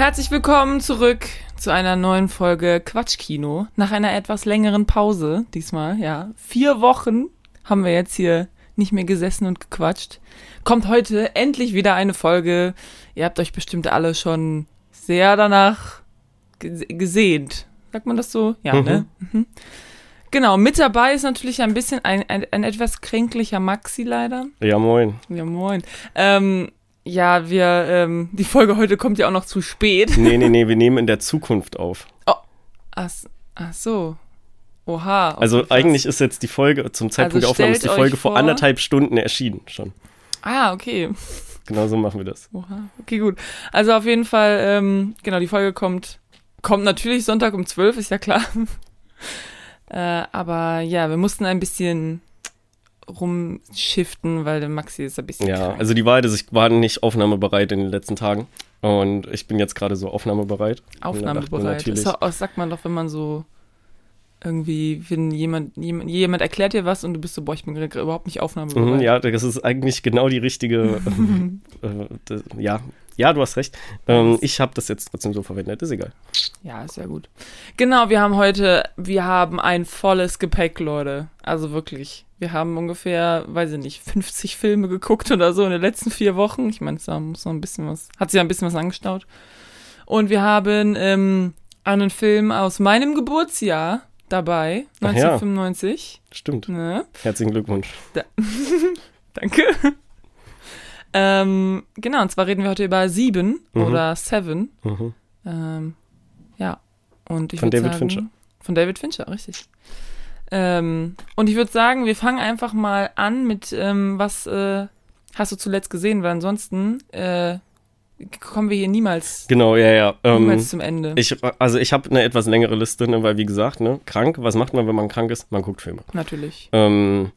Herzlich willkommen zurück zu einer neuen Folge Quatschkino. Nach einer etwas längeren Pause diesmal, ja. Vier Wochen haben wir jetzt hier nicht mehr gesessen und gequatscht. Kommt heute endlich wieder eine Folge. Ihr habt euch bestimmt alle schon sehr danach ge gesehnt. Sagt man das so? Ja, Mhm. ne? Mhm. Genau, mit dabei ist natürlich ein bisschen ein, ein, ein etwas kränklicher Maxi leider. Ja, moin. Ja, moin. Ähm, ja, wir, ähm, die Folge heute kommt ja auch noch zu spät. Nee, nee, nee, wir nehmen in der Zukunft auf. Ach, s- ach so. Oha. okay, Also eigentlich ist jetzt die Folge, zum Zeitpunkt der Aufnahme ist die Folge vor vor- anderthalb Stunden erschienen schon. Ah, okay. Genau so machen wir das. Oha. Okay, gut. Also auf jeden Fall, ähm, genau, die Folge kommt, kommt natürlich Sonntag um 12, ist ja klar. äh, aber ja, wir mussten ein bisschen rumschiften, weil der Maxi ist ein bisschen Ja, krank. also die Wahrheit ist, ich war nicht aufnahmebereit in den letzten Tagen. Und ich bin jetzt gerade so aufnahmebereit. Aufnahmebereit. Das, das sagt man doch, wenn man so irgendwie, wenn jemand, jemand, jemand erklärt dir was und du bist so, boah, ich bin gerade überhaupt nicht aufnahmebereit. Mhm, ja, das ist eigentlich genau die richtige. äh, das, ja, ja, du hast recht. Ähm, ich habe das jetzt trotzdem so verwendet, ist egal. Ja, ist ja gut. Genau, wir haben heute, wir haben ein volles Gepäck, Leute. Also wirklich. Wir haben ungefähr, weiß ich nicht, 50 Filme geguckt oder so in den letzten vier Wochen. Ich meine, da muss noch ein bisschen was, hat sich ja ein bisschen was angestaut. Und wir haben ähm, einen Film aus meinem Geburtsjahr dabei, Ach ja. 1995. Stimmt. Ne? Herzlichen Glückwunsch. Danke. Ähm, genau, und zwar reden wir heute über Sieben Mhm. oder Seven. Mhm. Ähm, ja. Und ich Von David sagen, Fincher. Von David Fincher, richtig. Ähm, und ich würde sagen, wir fangen einfach mal an mit, ähm, was äh, hast du zuletzt gesehen, weil ansonsten äh, kommen wir hier niemals, Genau, ja, ja. Ähm, niemals zum Ende. ich, also ich habe eine etwas längere Liste, ne, weil wie gesagt, ne, krank, was macht man, wenn man krank ist? Man guckt Filme. Natürlich. Ähm,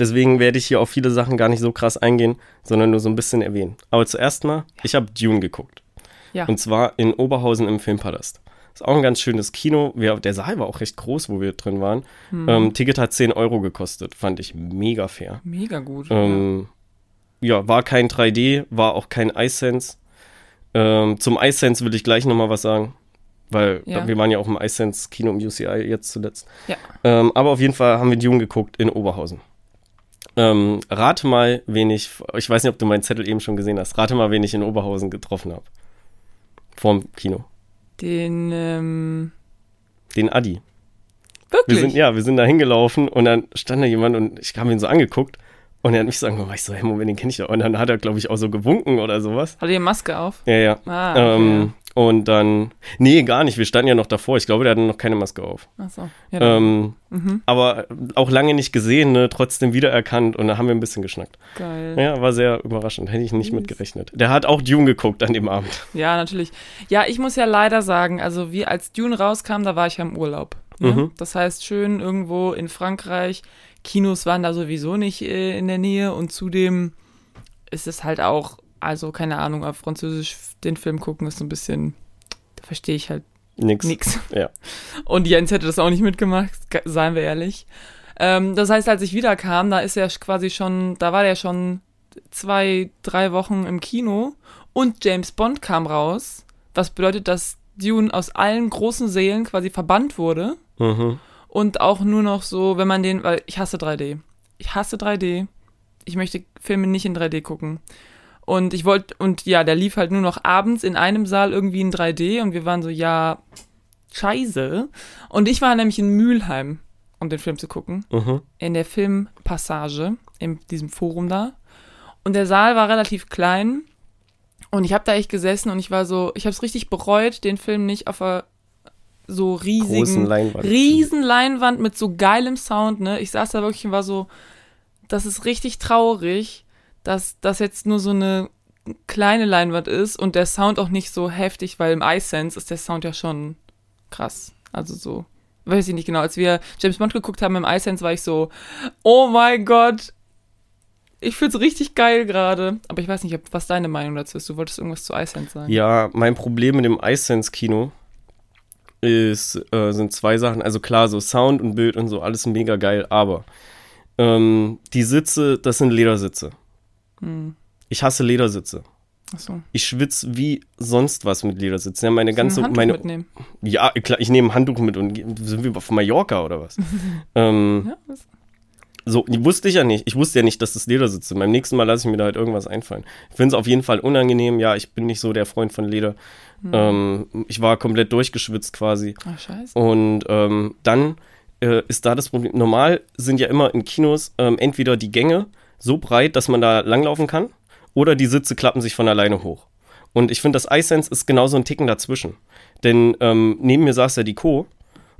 deswegen werde ich hier auf viele Sachen gar nicht so krass eingehen, sondern nur so ein bisschen erwähnen. Aber zuerst mal, ich habe Dune geguckt. Ja. Und zwar in Oberhausen im Filmpalast. Ist auch ein ganz schönes Kino. Wir, der Saal war auch recht groß, wo wir drin waren. Hm. Ähm, Ticket hat 10 Euro gekostet. Fand ich mega fair. Mega gut. Ähm, ja, war kein 3D, war auch kein iSense. Ähm, zum iSense will ich gleich nochmal was sagen. Weil Ja. wir waren ja auch im iSense-Kino im UCI jetzt zuletzt. Ja. Ähm, aber auf jeden Fall haben wir Dune geguckt in Oberhausen. Ähm, rate mal, wen ich, ich weiß nicht, ob du meinen Zettel eben schon gesehen hast, rate mal, wen ich in Oberhausen getroffen habe. Vorm Kino. Den, ähm, Den Adi. wirklich? Wir sind, ja, wir sind da hingelaufen und dann stand da jemand und ich habe ihn so angeguckt und er hat mich so angemacht, ich so, hey, Moment, den kenne ich ja. Und dann hat er, glaube ich, auch so gewunken oder sowas. Hat er die Maske auf? Ja, ja. Ah, okay. Ähm, und dann, nee, gar nicht, wir standen ja noch davor. Ich glaube, der hatte noch keine Maske auf. Achso. Ja, dann- Ähm, mhm. aber auch lange nicht gesehen, ne, trotzdem wiedererkannt und da haben wir ein bisschen geschnackt. Geil. Ja, war sehr überraschend, hätte ich nicht Süß. mitgerechnet. Der hat auch Dune geguckt an dem Abend. Ja, natürlich. Ja, ich muss ja leider sagen, also wie als Dune rauskam, da war ich ja im Urlaub. Ne? Mhm. Das heißt, schön irgendwo in Frankreich. Kinos waren da sowieso nicht äh, in der Nähe und zudem ist es halt auch, also keine Ahnung, auf Französisch den Film gucken ist so ein bisschen, da verstehe ich halt Nix. nix. Ja. Und Jens hätte das auch nicht mitgemacht, ge- seien wir ehrlich. Ähm, das heißt, als ich wiederkam, da ist er quasi schon, da war der schon zwei, drei Wochen im Kino und James Bond kam raus, was bedeutet, dass Dune aus allen großen Sälen quasi verbannt wurde Mhm. und auch nur noch so, wenn man den, weil ich hasse 3D. Ich hasse 3D. Ich möchte Filme nicht in 3D gucken. Und ich wollte, und ja, der lief halt nur noch abends in einem Saal irgendwie in 3D und wir waren so, ja, scheiße. Und ich war nämlich in Mülheim, um den Film zu gucken, Mhm. in der Filmpassage, in diesem Forum da. Und der Saal war relativ klein und ich habe da echt gesessen und ich war so, ich habe es richtig bereut, den Film nicht auf einer so riesigen Leinwand. riesen Leinwand mit so geilem Sound, ne? Ich saß da wirklich und war so, das ist richtig traurig, dass das jetzt nur so eine kleine Leinwand ist und der Sound auch nicht so heftig, weil im iSense ist der Sound ja schon krass. Also so, weiß ich nicht genau. Als wir James Bond geguckt haben im iSense, war ich so, oh mein Gott, ich find's richtig geil gerade. Aber ich weiß nicht, was deine Meinung dazu ist. Du wolltest irgendwas zu iSense sagen. Ja, mein Problem mit dem iSense-Kino ist, äh, sind zwei Sachen. Also klar, so Sound und Bild und so, alles mega geil, aber ähm, die Sitze, das sind Ledersitze. Hm. Ich hasse Ledersitze. Achso. Ich schwitze wie sonst was mit Ledersitzen. Ja, meine ganze, Ein Handtuch meine, mitnehmen. ja, klar, ich nehme ein Handtuch mit und sind wir auf Mallorca oder was? ähm, Ja, was? so, wusste ich ja nicht. Ich wusste ja nicht, dass das Ledersitze sind. Beim nächsten Mal lasse ich mir da halt irgendwas einfallen. Ich finde es auf jeden Fall unangenehm. Ja, ich bin nicht so der Freund von Leder. Hm. Ähm, ich war komplett durchgeschwitzt quasi. Ach, scheiße. Und ähm, dann äh, ist da das Problem. Normal sind ja immer in Kinos ähm, entweder die Gänge so breit, dass man da langlaufen kann, oder die Sitze klappen sich von alleine hoch. Und ich finde, das iSense ist genauso ein Ticken dazwischen. Denn ähm, neben mir saß ja die Co.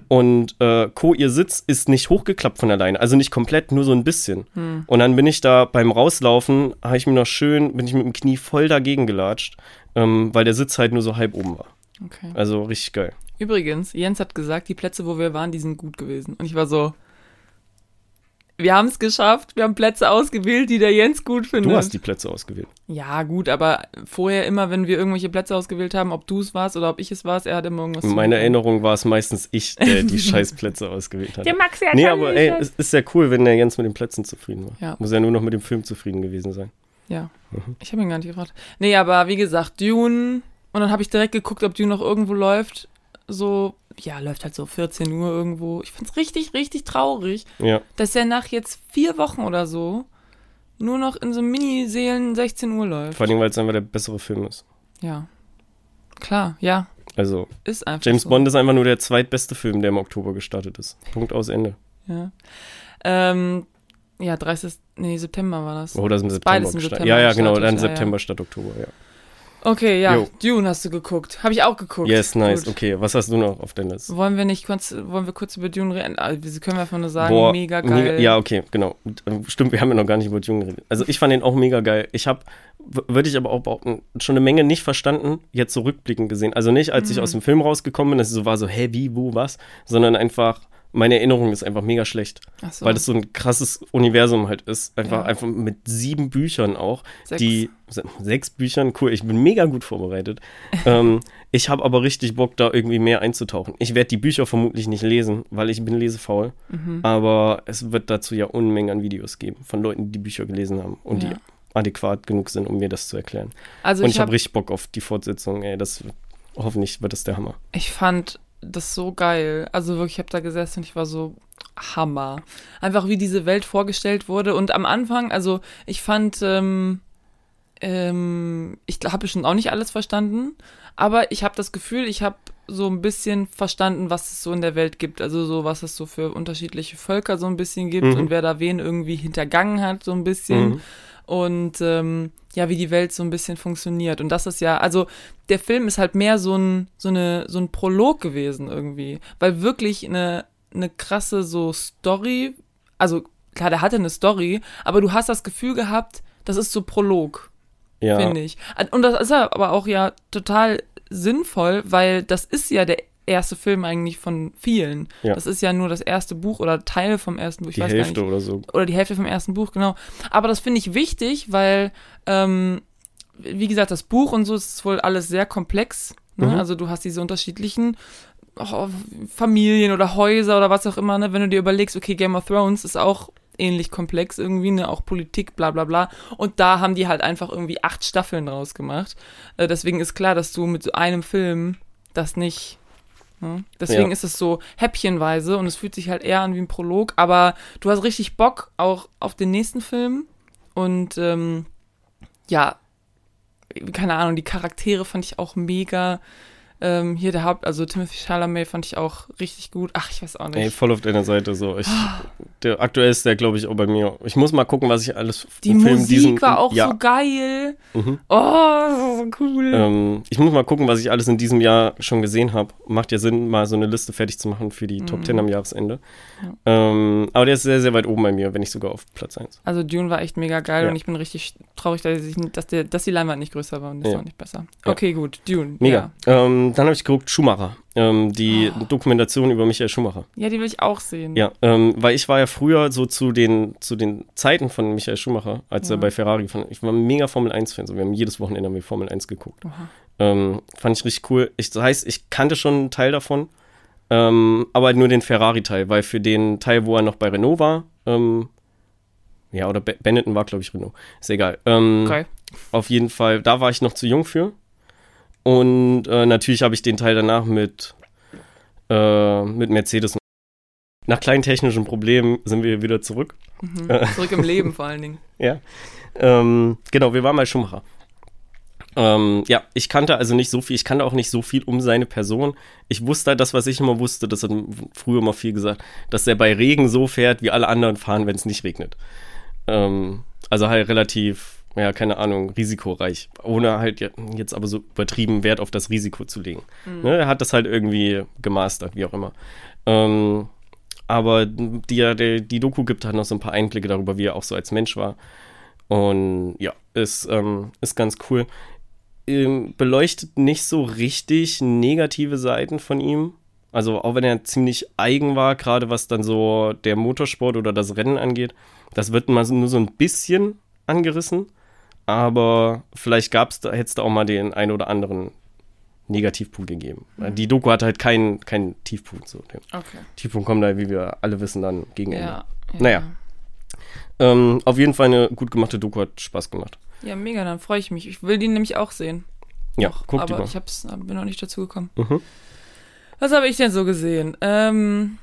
Und äh, Co, ihr Sitz ist nicht hochgeklappt von alleine, also nicht komplett, nur so ein bisschen. Und dann bin ich da beim Rauslaufen, habe ich mir noch schön, bin ich mit dem Knie voll dagegen gelatscht, ähm, weil der Sitz halt nur so halb oben war. Okay. Also richtig geil. Übrigens, Jens hat gesagt, die Plätze, wo wir waren, die sind gut gewesen. Und ich war so, wir haben es geschafft, wir haben Plätze ausgewählt, die der Jens gut findet. Du hast die Plätze ausgewählt. ja, gut, aber vorher immer, wenn wir irgendwelche Plätze ausgewählt haben, ob du es warst oder ob ich es warst, er hat immer irgendwas In zu meiner. Erinnerung war es meistens ich, der die Scheißplätze ausgewählt hat. Der Max ja Nee, aber nicht. ey, es ist ja cool, wenn der Jens mit den Plätzen zufrieden war. Ja. Muss ja nur noch mit dem Film zufrieden gewesen sein. Ja, Mhm. ich habe ihn gar nicht gefragt. Nee, aber wie gesagt, Dune. Und dann habe ich direkt geguckt, ob Dune noch irgendwo läuft. So, ja, läuft halt so 14 Uhr irgendwo. Ich find's richtig, richtig traurig, Ja. dass er nach jetzt vier Wochen oder so nur noch in so Miniseelen 16 Uhr läuft. Vor allem, weil es einfach der bessere Film ist. Ja. Klar, ja. Also, Ist einfach James so. Bond ist einfach nur der zweitbeste Film, der im Oktober gestartet ist. Punkt aus Ende. Ja. Ähm, ja, 30. Nee, September war das. Oder ist im September, beides im gestartet. September Ja, ja, genau, dann ja, ja. September statt Oktober, ja. Okay, ja. Jo. Dune hast du geguckt. Habe ich auch geguckt. Yes, nice. Gut. Okay, was hast du noch auf deiner Liste? Wollen wir nicht kurz, wollen wir kurz über Dune reden? Also, wir können einfach nur sagen, Boah, mega geil. ja, okay, genau. Stimmt, wir haben ja noch gar nicht über Dune geredet. Also ich fand den auch mega geil. Ich habe, würde ich aber auch behaupten, schon eine Menge nicht verstanden, jetzt so rückblickend gesehen. Also nicht, als ich Mhm. aus dem Film rausgekommen bin, dass ich so war, so, hä, wie, wo, was? Sondern einfach, meine Erinnerung ist einfach mega schlecht. So, Weil das so ein krasses Universum halt ist. Einfach, Ja. einfach mit sieben Büchern auch. sechs. Die se- sechs Büchern, cool, ich bin mega gut vorbereitet. ähm, ich habe aber richtig Bock, da irgendwie mehr einzutauchen. Ich werde die Bücher vermutlich nicht lesen, weil ich bin lesefaul. Mhm. Aber es wird dazu ja Unmengen an Videos geben von Leuten, die die Bücher gelesen haben und Ja. die adäquat genug sind, um mir das zu erklären. Also und ich ich habe habe, richtig Bock auf die Fortsetzung, ey, das hoffentlich wird das der Hammer. ich fand das so geil. Also wirklich, ich habe da gesessen und ich war so Hammer. Einfach wie diese Welt vorgestellt wurde und am Anfang, also ich fand, ähm, ähm, ich habe schon auch nicht alles verstanden, aber ich habe das Gefühl, ich habe so ein bisschen verstanden, was es so in der Welt gibt. Also so, was es so für unterschiedliche Völker so ein bisschen gibt Mhm. und wer da wen irgendwie hintergangen hat, so ein bisschen. Mhm. Und ähm, ja, wie die Welt so ein bisschen funktioniert. Und das ist ja, also der Film ist halt mehr so ein, so eine, so ein Prolog gewesen irgendwie, weil wirklich eine, eine krasse so Story, also klar, der hatte eine Story, aber du hast das Gefühl gehabt, das ist so Prolog, Ja, finde ich. Und das ist ja aber auch ja total sinnvoll, weil das ist ja der erste Film eigentlich von vielen. Ja. Das ist ja nur das erste Buch oder Teil vom ersten Buch. Ich die weiß gar Hälfte nicht oder so. oder die Hälfte vom ersten Buch, genau. Aber das finde ich wichtig, weil, ähm, wie gesagt, das Buch und so ist wohl alles sehr komplex. Ne? Mhm. Also du hast diese unterschiedlichen oh, Familien oder Häuser oder was auch immer, ne? wenn du dir überlegst, okay, Game of Thrones ist auch ähnlich komplex irgendwie, ne, auch Politik, bla bla bla. Und da haben die halt einfach irgendwie acht Staffeln draus gemacht. Äh, deswegen ist klar, dass du mit so einem Film das nicht. Ne? Deswegen Ja. ist es so häppchenweise und es fühlt sich halt eher an wie ein Prolog, aber du hast richtig Bock auch auf den nächsten Film. Und ähm, ja, keine Ahnung, die Charaktere fand ich auch mega. Ähm, hier der Haupt, also Timothy Chalamet fand ich auch richtig gut. Ach, ich weiß auch nicht. Ey, voll auf deiner Seite so. Ich, der, aktuell ist der, glaube ich, auch bei mir. Ich muss mal gucken, was ich alles die Film Musik diesen, war auch ja, so geil. Mhm. Oh, so cool. Ähm, ich muss mal gucken, was ich alles in diesem Jahr schon gesehen habe. Macht ja Sinn, mal so eine Liste fertig zu machen für die Top Mhm. 10 am Jahresende. Ähm, aber der ist sehr, sehr weit oben bei mir, wenn nicht sogar auf Platz 1. Also Dune war echt mega geil Ja. und ich bin richtig traurig, dass, ich, dass, der, dass die Leinwand nicht größer war und das Ja. auch nicht besser. Ja. Okay, gut, Dune. Mega. Ähm, dann habe ich geguckt, Schumacher. Ähm, die Oh. Dokumentation über Michael Schumacher. Ja. die will ich auch sehen. Ja, ähm, weil ich war ja früher so zu den, zu den Zeiten von Michael Schumacher, als Ja. er bei Ferrari gefahren. Ich war ein mega Formel 1-Fan. So, wir haben jedes Wochenende haben wir Formel 1 geguckt. Ähm, fand ich richtig cool. Ich, das heißt, ich kannte schon einen Teil davon, ähm, aber nur den Ferrari-Teil, weil für den Teil, wo er noch bei Renault war, ähm, ja, oder Be Benetton war, glaube ich, Renault. Ist egal. Ähm, Okay. auf jeden Fall, da war ich noch zu jung für. Und äh, natürlich habe ich den Teil danach mit, äh, mit Mercedes. Nach kleinen technischen Problemen sind wir wieder zurück. Mhm. Zurück im Leben vor allen Dingen. Ja. Ähm, genau, wir waren mal Schumacher. Ähm, ja, ich kannte also nicht so viel, ich kannte auch nicht so viel um seine Person. Ich wusste halt das, was ich immer wusste, das hat früher immer viel gesagt, dass er bei Regen so fährt, wie alle anderen fahren, wenn es nicht regnet. Ähm, also halt relativ, ja, keine Ahnung, risikoreich, ohne halt jetzt aber so übertrieben Wert auf das Risiko zu legen. Mhm. Ne, er hat das halt irgendwie gemastert, wie auch immer. Ähm, aber die, die, die Doku gibt halt noch so ein paar Einblicke darüber, wie er auch so als Mensch war. Und ja, ist, ähm, ist ganz cool ähm, beleuchtet nicht so richtig negative Seiten von ihm. Also auch wenn er ziemlich eigen war, gerade was dann so der Motorsport oder das Rennen angeht, das wird mal nur so ein bisschen angerissen. Aber vielleicht gab es da, hätte es da auch mal den ein oder anderen Negativpunkt gegeben. Mhm. Die Doku hat halt keinen, keinen Tiefpunkt. So. Okay. Tiefpunkt kommt da, wie wir alle wissen, dann gegen Ende. Ja, ja. Naja. Ähm, auf jeden Fall eine gut gemachte Doku hat Spaß gemacht. Ja, mega, dann freue ich mich. Ich will die nämlich auch sehen. Ja, noch, guck aber ich hab's, bin noch nicht dazu gekommen. Mhm. Was habe ich denn so gesehen? Ähm,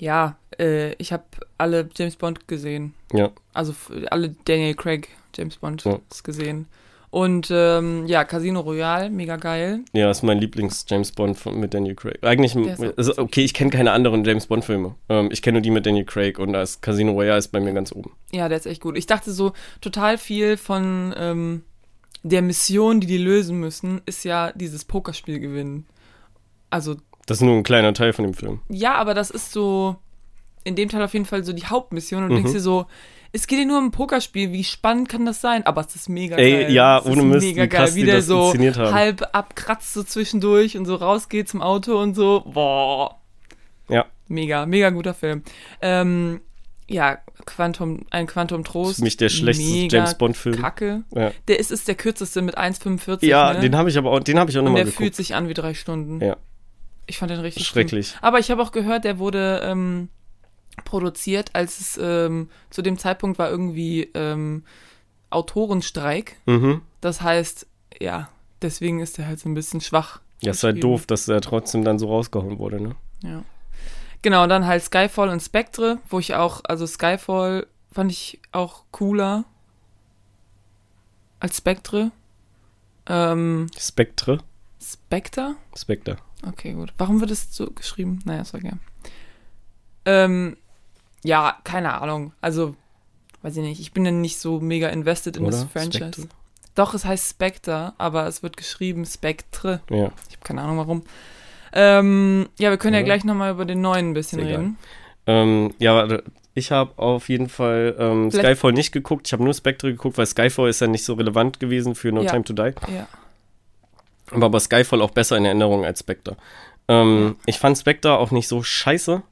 ja, äh, ich habe alle James Bond gesehen. Ja. Also alle Daniel Craig James Bond ja. gesehen. Und ähm, ja, Casino Royale, mega geil. Ja, ist mein Lieblings-James Bond mit Daniel Craig. Eigentlich, also, okay, ich kenne keine anderen James Bond-Filme. Ähm, ich kenne nur die mit Daniel Craig und da ist Casino Royale ist bei mir ganz oben. Ja, der ist echt gut. Ich dachte so, total viel von ähm, der Mission, die die lösen müssen, ist ja dieses Pokerspiel gewinnen. Also. Das ist nur ein kleiner Teil von dem Film. Ja, aber das ist so in dem Teil auf jeden Fall so die Hauptmission und mhm. denkst dir so, es geht ja nur um ein Pokerspiel, wie spannend kann das sein? Aber es ist mega Ey, geil. Ja, es ohne Mist, mega geil, wie der so halb abkratzt so zwischendurch und so rausgeht zum Auto und so. Boah. Ja. Mega, mega guter Film. Ähm, ja, Quantum, ein Quantum Trost. Das ist mich der schlechteste James Bond Film. Kacke. Ja. Der ist, ist der kürzeste mit 1,45. Ja, ne? den habe ich aber auch, den habe ich auch nochmal geguckt. Der fühlt sich an wie drei Stunden. Ja. Ich fand den richtig schrecklich. Schlimm. Aber ich habe auch gehört, der wurde ähm, produziert, als es ähm, zu dem Zeitpunkt war irgendwie ähm, Autorenstreik. Mhm. Das heißt, ja, deswegen ist er halt so ein bisschen schwach. Ja, ist halt doof, dass er trotzdem dann so rausgehauen wurde, ne? Ja. Genau, und dann halt Skyfall und Spectre, wo ich auch, also Skyfall fand ich auch cooler als Spectre. Ähm, Spectre? Spectre? Spectre. Okay, gut. Warum wird es so geschrieben? Naja, sag ja. Ähm, ja, keine Ahnung. Also, weiß ich nicht. Ich bin dann nicht so mega invested in Oder? das Franchise. Spectre? Doch, es heißt Spectre, aber es wird geschrieben Spectre. Ja. Ich habe keine Ahnung warum. Ähm, ja, wir können ja, ja gleich nochmal über den neuen ein bisschen Sehr reden. Ähm, ja, ich habe auf jeden Fall ähm, Skyfall nicht geguckt. Ich habe nur Spectre geguckt, weil Skyfall ist ja nicht so relevant gewesen für No ja. Time to Die. Ja. Aber, aber Skyfall auch besser in Erinnerung als Spectre. Ähm. Ich fand Spectre auch nicht so scheiße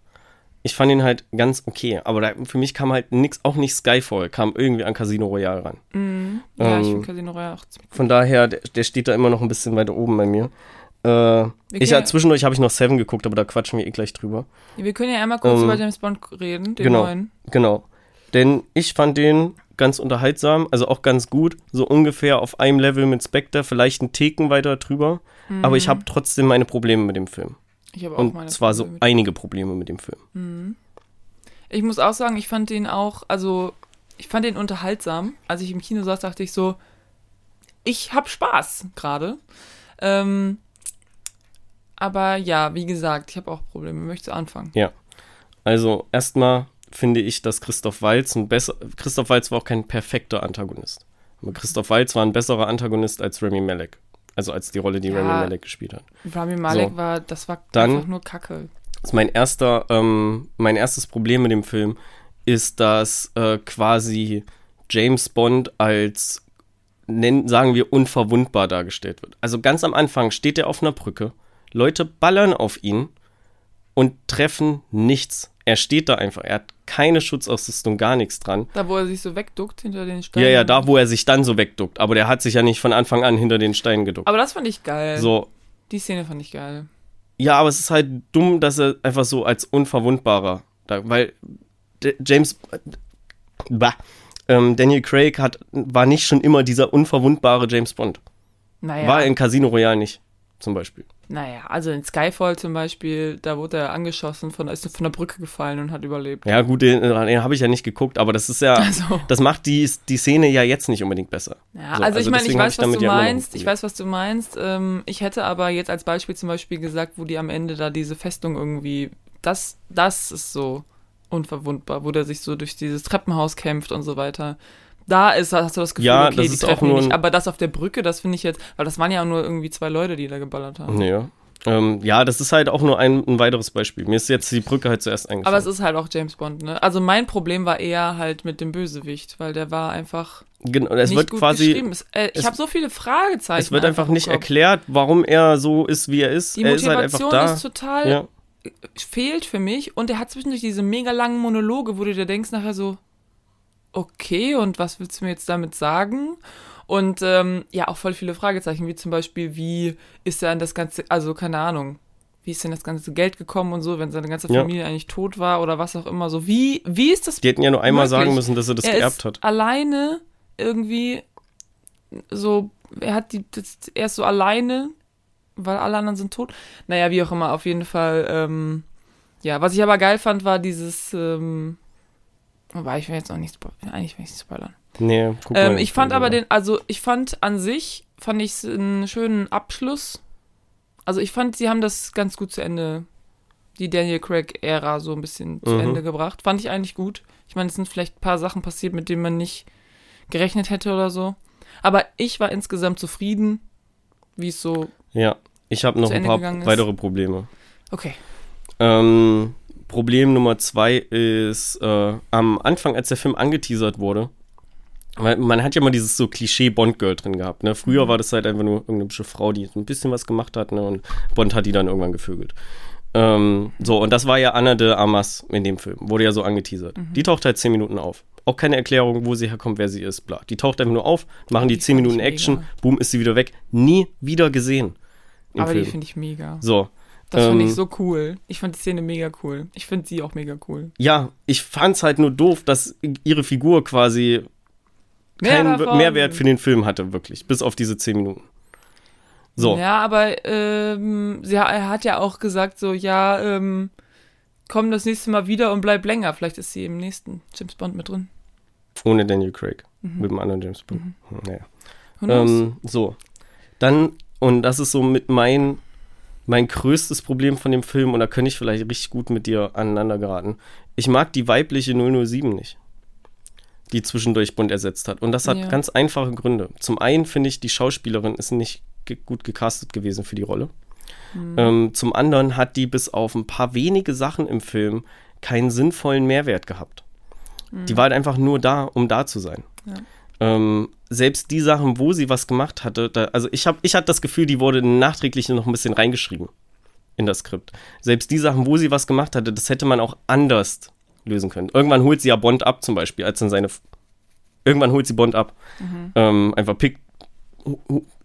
ich fand ihn halt ganz okay. Aber da, für mich kam halt nix, auch nicht Skyfall, kam irgendwie an Casino Royale ran. Mm, ja, ähm, ich finde Casino Royale auch ziemlich Von daher, der, der, steht da immer noch ein bisschen weiter oben bei mir. Äh, ich, ja, zwischendurch habe ich noch Seven geguckt, aber da quatschen wir eh gleich drüber. Wir können ja einmal kurz ähm, über James Bond reden, den genau, neuen. Genau. Denn ich fand den ganz unterhaltsam, also auch ganz gut, so ungefähr auf einem Level mit Spectre, vielleicht einen Theken weiter drüber. Mhm. Aber ich habe trotzdem meine Probleme mit dem Film. Ich habe auch Und meine zwar so einige Probleme mit dem Film. Mhm. Ich muss auch sagen, ich fand den auch, also ich fand den unterhaltsam. Als ich im Kino saß, dachte ich so, ich habe Spaß gerade. Ähm, aber ja, wie gesagt, ich habe auch Probleme. Möchtest du anfangen? Ja. Also erstmal finde ich, dass Christoph Walz ein besser. Christoph Walz war auch kein perfekter Antagonist. Aber Christoph Walz war ein besserer Antagonist als Remy Malek. Also als die Rolle, die ja, Rami Malek gespielt hat. Rami Malek so. war, das war Dann einfach nur Kacke. Ist mein erster, ähm, mein erstes Problem mit dem Film ist, dass äh, quasi James Bond als nennen, sagen wir unverwundbar dargestellt wird. Also ganz am Anfang steht er auf einer Brücke, Leute ballern auf ihn und treffen nichts. Er steht da einfach. Er hat keine Schutzausrüstung, gar nichts dran. Da, wo er sich so wegduckt hinter den Steinen. Ja, ja, da, wo er sich dann so wegduckt. Aber der hat sich ja nicht von Anfang an hinter den Steinen geduckt. Aber das fand ich geil. So. Die Szene fand ich geil. Ja, aber es ist halt dumm, dass er einfach so als unverwundbarer, da, weil James, bah, ähm, Daniel Craig hat, war nicht schon immer dieser unverwundbare James Bond. Naja. War er in Casino Royale nicht, zum Beispiel. Naja, also in Skyfall zum Beispiel, da wurde er angeschossen, von, ist von der Brücke gefallen und hat überlebt. Ja, gut, den, den habe ich ja nicht geguckt, aber das ist ja, Also. das macht die, die Szene ja jetzt nicht unbedingt besser. Ja, So, also, ich meine, ich weiß, was du meinst. ein Ich weiß, was du meinst. Ähm, ich hätte aber jetzt als Beispiel zum Beispiel gesagt, wo die am Ende da diese Festung irgendwie, das, das ist so unverwundbar, wo der sich so durch dieses Treppenhaus kämpft und so weiter. Da ist, hast du das Gefühl, Ja, okay, das die ist auch treffen ihn nur nicht. Aber das auf der Brücke, das finde ich jetzt, weil das waren ja auch nur irgendwie zwei Leute, die da geballert haben. Ja. Ähm, ja, das ist halt auch nur ein, ein weiteres Beispiel. Mir ist jetzt die Brücke halt zuerst eingefallen. Aber es ist halt auch James Bond, ne? Also mein Problem war eher halt mit dem Bösewicht, weil der war einfach Genau, es nicht wird gut quasi, geschrieben. Es, äh, ich habe so viele Fragezeichen. es wird einfach nicht erklärt, warum er so ist, wie er ist. Die er ist halt einfach Motivation da. ist total ja. fehlt für mich und er hat zwischendurch diese mega langen Monologe, wo du dir denkst nachher so, okay, und was willst du mir jetzt damit sagen? Und ähm, ja, auch voll viele Fragezeichen, wie zum Beispiel, wie ist an das ganze, also keine Ahnung, wie ist denn das ganze Geld gekommen und so, wenn seine ganze Ja. Familie eigentlich tot war oder was auch immer so. Wie, wie ist das Die hätten ja nur einmal Möglich. sagen müssen, dass er das er geerbt hat. alleine irgendwie so, er hat die, das, er ist so alleine, weil alle anderen sind tot. Naja, wie auch immer, auf jeden Fall, ähm, ja, was ich aber geil fand, war dieses, ähm, wobei ich will jetzt noch nicht, spo- eigentlich will ich nicht spoilern. Nee, guck Ähm, mal. ich fand aber den, also ich fand an sich, fand ich es einen schönen Abschluss. Also ich fand, sie haben das ganz gut zu Ende, die Daniel Craig-Ära so ein bisschen zu Mhm. Ende gebracht. Fand ich eigentlich gut. Ich meine, es sind vielleicht ein paar Sachen passiert, mit denen man nicht gerechnet hätte oder so. Aber ich war insgesamt zufrieden, wie es so, Ja, ich habe noch ein Ende paar weitere Probleme. okay. Ähm, Problem Nummer zwei ist äh, am Anfang, als der Film angeteasert wurde, weil man hat ja mal dieses so Klischee Bond-Girl drin gehabt. Ne? Mhm. Früher war das halt einfach nur irgendeine hübsche Frau, die ein bisschen was gemacht hat ne? und Bond hat die dann irgendwann gevögelt. Ähm, so, und das war ja Anna de Armas in dem Film, wurde ja so angeteasert. Mhm. Die taucht halt zehn Minuten auf. Auch keine Erklärung, wo sie herkommt, wer sie ist, bla. Die taucht einfach nur auf, machen die Die zehn Minuten Action, mega. boom, ist sie wieder weg. Nie wieder gesehen. Aber die Film. finde ich mega. So, Das fand ähm, ich so cool. Ich fand die Szene mega cool. Ich finde sie auch mega cool. ja, ich fand's halt nur doof, dass ihre Figur quasi Mehr keinen davon. Mehrwert für den Film hatte, wirklich. Bis auf diese zehn Minuten. So, Ja, aber ähm, sie, er hat ja auch gesagt, so, ja, ähm, komm das nächste Mal wieder und bleib länger. Vielleicht ist sie im nächsten James Bond mit drin. ohne Daniel Craig. Mhm. Mit dem anderen James Bond. Hm, Naja. Ähm, so. Dann, und das ist so mit mein, mein größtes Problem von dem Film, und da könnte ich vielleicht richtig gut mit dir aneinander geraten. Ich mag die weibliche 007 nicht, die zwischendurch Bond ersetzt hat. Und das hat Ja. ganz einfache Gründe. Zum einen finde ich, die Schauspielerin ist nicht ge gut gecastet gewesen für die Rolle. Mhm. Ähm, zum anderen hat die bis auf ein paar wenige Sachen im Film keinen sinnvollen Mehrwert gehabt. Die war halt einfach nur da, um da zu sein. Ja. Ähm, selbst die Sachen, wo sie was gemacht hatte, da, also ich habe ich hatte das Gefühl, die wurde nachträglich noch ein bisschen reingeschrieben in das Skript. Selbst die Sachen, wo sie was gemacht hatte, das hätte man auch anders lösen können. Irgendwann holt sie ja Bond ab, zum Beispiel, als dann seine. F- Irgendwann holt sie Bond ab. Ähm, einfach pickt.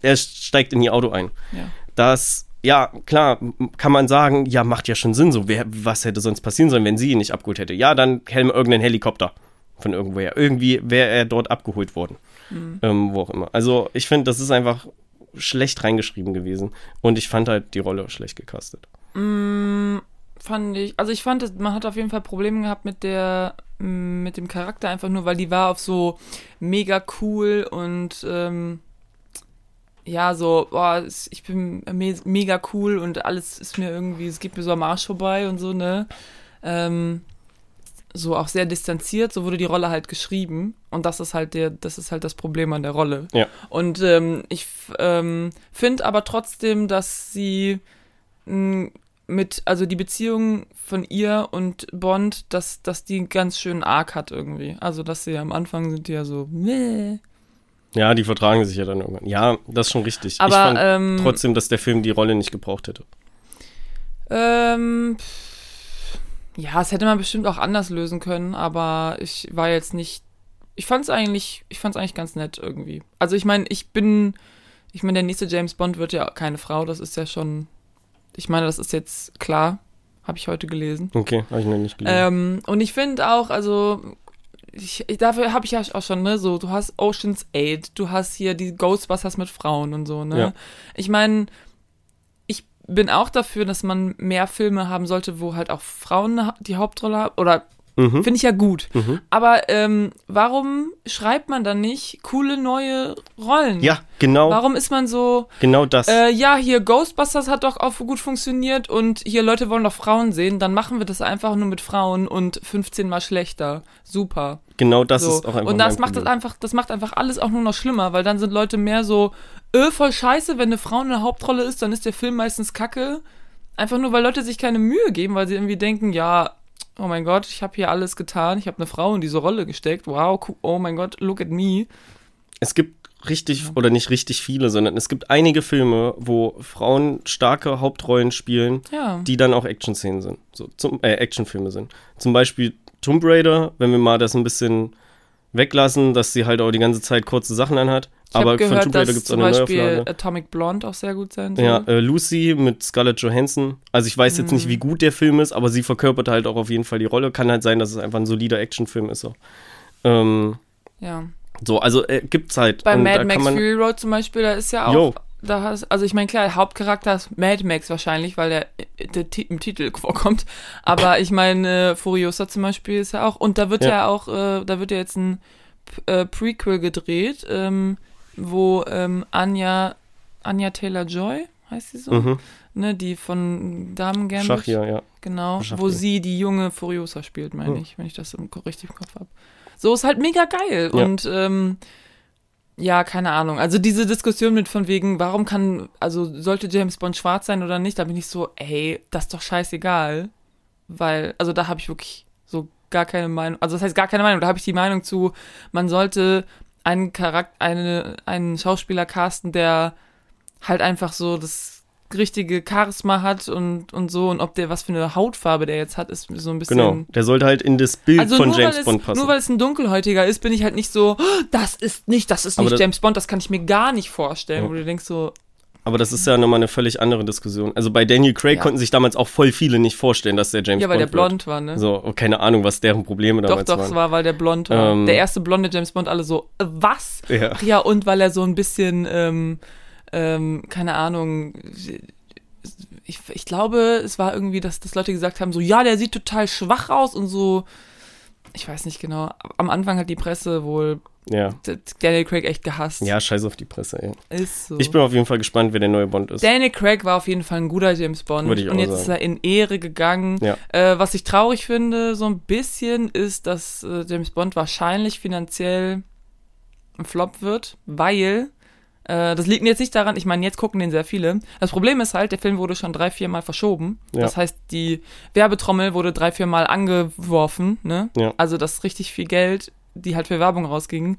Er steigt in ihr Auto ein. ja. Das, ja, klar, kann man sagen, ja, macht ja schon Sinn. So, wer, was hätte sonst passieren sollen, wenn sie ihn nicht abgeholt hätte? Ja, dann käme irgendein Helikopter von irgendwoher. Irgendwie wäre er dort abgeholt worden. Ähm, wo auch immer. Also, ich finde, das ist einfach schlecht reingeschrieben gewesen. Und ich fand halt die Rolle schlecht gecastet. Mm, fand ich, also ich fand, man hat auf jeden Fall Probleme gehabt mit der, mm, mit dem Charakter einfach nur, weil die war auf so mega cool und ähm, ja, so, boah, ich bin me mega cool und alles ist mir irgendwie, es geht mir so am Arsch vorbei und so, ne? Ähm, so auch sehr distanziert, so wurde die Rolle halt geschrieben und das ist halt der, das ist halt das Problem an der Rolle. Ja. Und ähm, ich ähm, finde aber trotzdem, dass sie mh, mit, also die Beziehung von ihr und Bond, dass, dass die einen ganz schönen Arc hat irgendwie. Also, dass sie am Anfang sind die ja so, meh. Ja, die vertragen sich ja dann irgendwann. Ja, das ist schon richtig. ich Aber, fand ähm, trotzdem, dass der Film die Rolle nicht gebraucht hätte. Ähm, pff, ja, das hätte man bestimmt auch anders lösen können, aber ich war jetzt nicht. Ich fand's eigentlich, ich fand's eigentlich ganz nett irgendwie. Also ich meine, ich bin, ich meine, der nächste James Bond wird ja keine Frau, das ist ja schon, ich meine, das ist jetzt klar, habe ich heute gelesen. Okay, habe ich noch nicht gelesen. Ähm, und ich finde auch, also ich, ich, dafür habe ich ja auch schon, ne, so, du hast Ocean's 8, du hast hier die Ghostbusters mit Frauen und so, ne? Ja. Ich meine, bin auch dafür, dass man mehr Filme haben sollte, wo halt auch Frauen die Hauptrolle haben, oder Mhm. finde ich ja gut. Mhm. Aber ähm, warum schreibt man dann nicht coole neue Rollen? Ja, genau, Warum ist man so, genau das. äh, ja, hier Ghostbusters hat doch auch gut funktioniert und hier Leute wollen doch Frauen sehen, dann machen wir das einfach nur mit Frauen und 15 mal schlechter. Super. genau das so. ist auch einfach und das macht das Problem. einfach, das macht einfach alles auch nur noch schlimmer, weil dann sind Leute mehr so, öh, voll scheiße, wenn eine Frau in der Hauptrolle ist, dann ist der Film meistens kacke. Einfach nur, weil Leute sich keine Mühe geben, weil sie irgendwie denken, ja, oh mein Gott, ich habe hier alles getan, ich habe eine Frau in diese Rolle gesteckt, wow, oh mein Gott, look at me. Es gibt richtig, oder nicht richtig viele, sondern es gibt einige Filme, wo Frauen starke Hauptrollen spielen, Ja. die dann auch Action-Szenen sind. So, zum, äh, Actionfilme sind. Zum Beispiel Tomb Raider, wenn wir mal das ein bisschen weglassen, dass sie halt auch die ganze Zeit kurze Sachen anhat. Ich Aber habe von gehört, Tomb Raider gibt es eine Beispiel Neuauflage. Atomic Blonde auch sehr gut sein soll. Ja, äh, Lucy mit Scarlett Johansson. Also ich weiß jetzt nicht, Mhm. wie gut der Film ist, aber sie verkörpert halt auch auf jeden Fall die Rolle. Kann halt sein, dass es einfach ein solider Actionfilm ist. So, ähm, ja. so also äh, gibt's halt. Bei Und Mad Max Fury Road zum Beispiel, da ist ja auch, Jo. da hast, also ich meine, klar, Hauptcharakter ist Mad Max wahrscheinlich, weil der, der Ti- im Titel vorkommt. Aber ich meine, äh, Furiosa zum Beispiel ist ja auch, und da wird ja, Ja. auch, äh, da wird ja jetzt ein äh, Prequel gedreht, ähm, wo ähm, Anja, Anja Taylor-Joy, heißt sie so, Mhm. ne, die von Damen Gambit, Schach hier, ja. genau, Schach wo hier. sie die junge Furiosa spielt, meine Hm. ich, wenn ich das im, richtig im Kopf habe. So ist halt mega geil Ja. und ähm, ja, keine Ahnung. Also diese Diskussion mit von wegen, warum kann, also sollte James Bond schwarz sein oder nicht, da bin ich so, ey, das ist doch scheißegal. Weil, also da habe ich wirklich so gar keine Meinung, also das heißt gar keine Meinung, da habe ich die Meinung zu, man sollte einen Charakter, eine, einen Schauspieler casten, der halt einfach so das richtige Charisma hat und, und so und ob der, was für eine Hautfarbe der jetzt hat, ist so ein bisschen Genau. Der sollte halt in das Bild also von James Bond es, passen. nur weil es ein Dunkelhäutiger ist, bin ich halt nicht so, "Oh, das ist nicht, das ist nicht das- James Bond, das kann ich mir gar nicht vorstellen. Ja. Wo du denkst so, Aber das ist ja nochmal eine völlig andere Diskussion. Also bei Daniel Craig Ja. konnten sich damals auch voll viele nicht vorstellen, dass der James ja, weil der Bond blond war, ne? So, oh, keine Ahnung, was deren Probleme doch, damals doch, es waren. war, weil der blond war. Ähm. der erste blonde James Bond, alle so, äh, was? Ja. Ja, und weil er so ein bisschen, ähm, ähm, keine Ahnung, ich, ich glaube, es war irgendwie, dass, dass Leute gesagt haben, so, ja, der sieht total schwach aus und so, ich weiß nicht genau. Am Anfang hat die Presse wohl Ja. Daniel Craig echt gehasst. Ja, scheiß auf die Presse, ey. Ist so. Ich bin auf jeden Fall gespannt, wer der neue Bond ist. Daniel Craig war auf jeden Fall ein guter James Bond. Würde ich auch und jetzt sagen. ist er in Ehre gegangen. Ja. Äh, was ich traurig finde, so ein bisschen, ist, dass äh, James Bond wahrscheinlich finanziell ein Flop wird, weil äh, das liegt jetzt nicht daran, ich meine, jetzt gucken den sehr viele. Das Problem ist halt, der Film wurde schon drei, vier Mal verschoben. Ja. Das heißt, die Werbetrommel wurde drei, vier Mal angeworfen. Ne? Ja. Also das ist richtig viel Geld, die halt für Werbung rausgingen.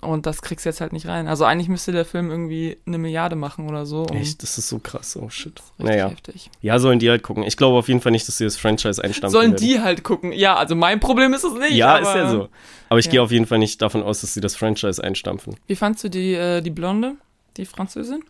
Und das kriegst du jetzt halt nicht rein. Also eigentlich müsste der Film irgendwie eine Milliarde machen oder so. um- Echt, das ist so krass, oh shit. Richtig Naja, heftig. ja, sollen die halt gucken. Ich glaube auf jeden Fall nicht, dass sie das Franchise einstampfen Sollen werden. die halt gucken? Ja, also mein Problem ist es nicht. Ja, aber, ist ja so. Aber ich Ja. gehe auf jeden Fall nicht davon aus, dass sie das Franchise einstampfen. Wie fandst du die, äh, die Blonde, die Französin?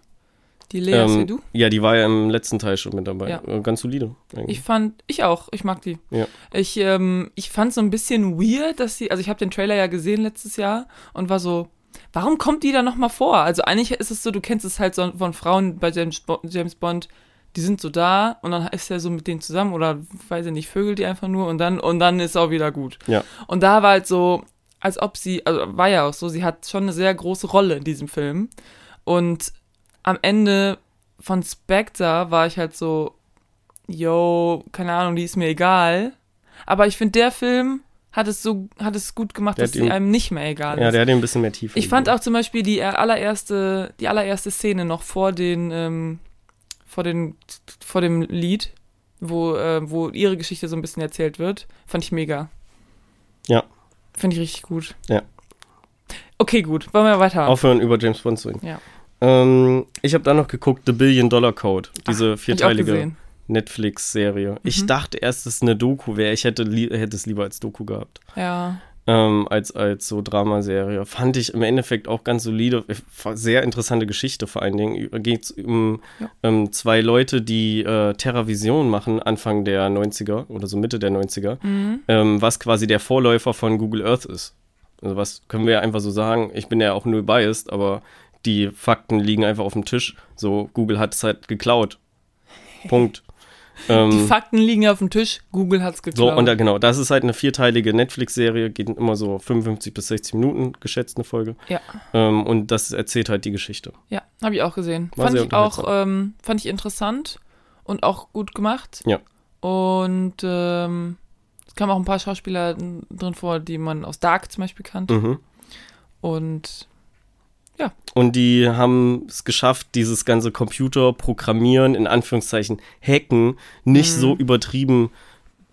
Die Lea Ähm, Seydoux? ja, die war ja im letzten Teil schon mit dabei. Ja. Äh, Ganz solide. eigentlich. Ich fand, ich auch, ich mag die. Ja. Ich, ähm, ich fand so ein bisschen weird, dass sie, also ich habe den Trailer ja gesehen letztes Jahr und war so, warum kommt die da nochmal vor? Also eigentlich ist es so, du kennst es halt so von Frauen bei James, James Bond, die sind so da und dann ist er so mit denen zusammen oder weiß ich nicht, vögelt die einfach nur und dann, und dann ist auch wieder gut. Ja. Und da war halt so, als ob sie, also war ja auch so, sie hat schon eine sehr große Rolle in diesem Film. Und am Ende von Spectre war ich halt so, yo, keine Ahnung, die ist mir egal. Aber ich finde, der Film hat es so, hat es gut gemacht, Der dass ihm- einem nicht mehr egal Ja, ist. der hat ja ein bisschen mehr Tiefe. Ich fand auch zum Beispiel die allererste, die allererste Szene noch vor den, ähm, vor den, vor dem Lied, wo, äh, wo ihre Geschichte so ein bisschen erzählt wird, fand ich mega. Ja. Finde ich richtig gut. Ja. Okay, gut. Wollen wir weiter? Aufhören, über James Bond zu reden. Ja. Ähm, ich habe da noch geguckt, The Billion Dollar Code, diese ich auch vierteilige. Netflix-Serie. Ich Mhm. dachte erst, dass es eine Doku wäre. Ich hätte, hätte es lieber als Doku gehabt. Ja. ähm, als, als so Dramaserie. Fand ich im Endeffekt auch ganz solide. Sehr interessante Geschichte vor allen Dingen. Geht es um ja. ähm, zwei Leute, die äh, TerraVision machen, Anfang der 90er oder so Mitte der 90er, mhm. ähm, was quasi der Vorläufer von Google Earth ist. Also was können wir einfach so sagen. Ich bin ja auch null biased, aber die Fakten liegen einfach auf dem Tisch. So, Google hat es halt geklaut. Punkt. Ähm, die Fakten liegen auf dem Tisch, Google hat es geklaut. So, und da, genau, das ist halt eine vierteilige Netflix-Serie, geht immer so 55 bis 60 Minuten, geschätzt eine Folge. Ja. Ähm, und das erzählt halt die Geschichte. Ja, habe ich auch gesehen. War fand ich auch, ähm, fand ich interessant und auch gut gemacht. Ja. Und ähm, es kamen auch ein paar Schauspieler drin vor, die man aus Dark zum Beispiel kannte. Mhm. Und ja. Und die haben es geschafft, dieses ganze Computerprogrammieren, in Anführungszeichen Hacken, nicht mhm. so übertrieben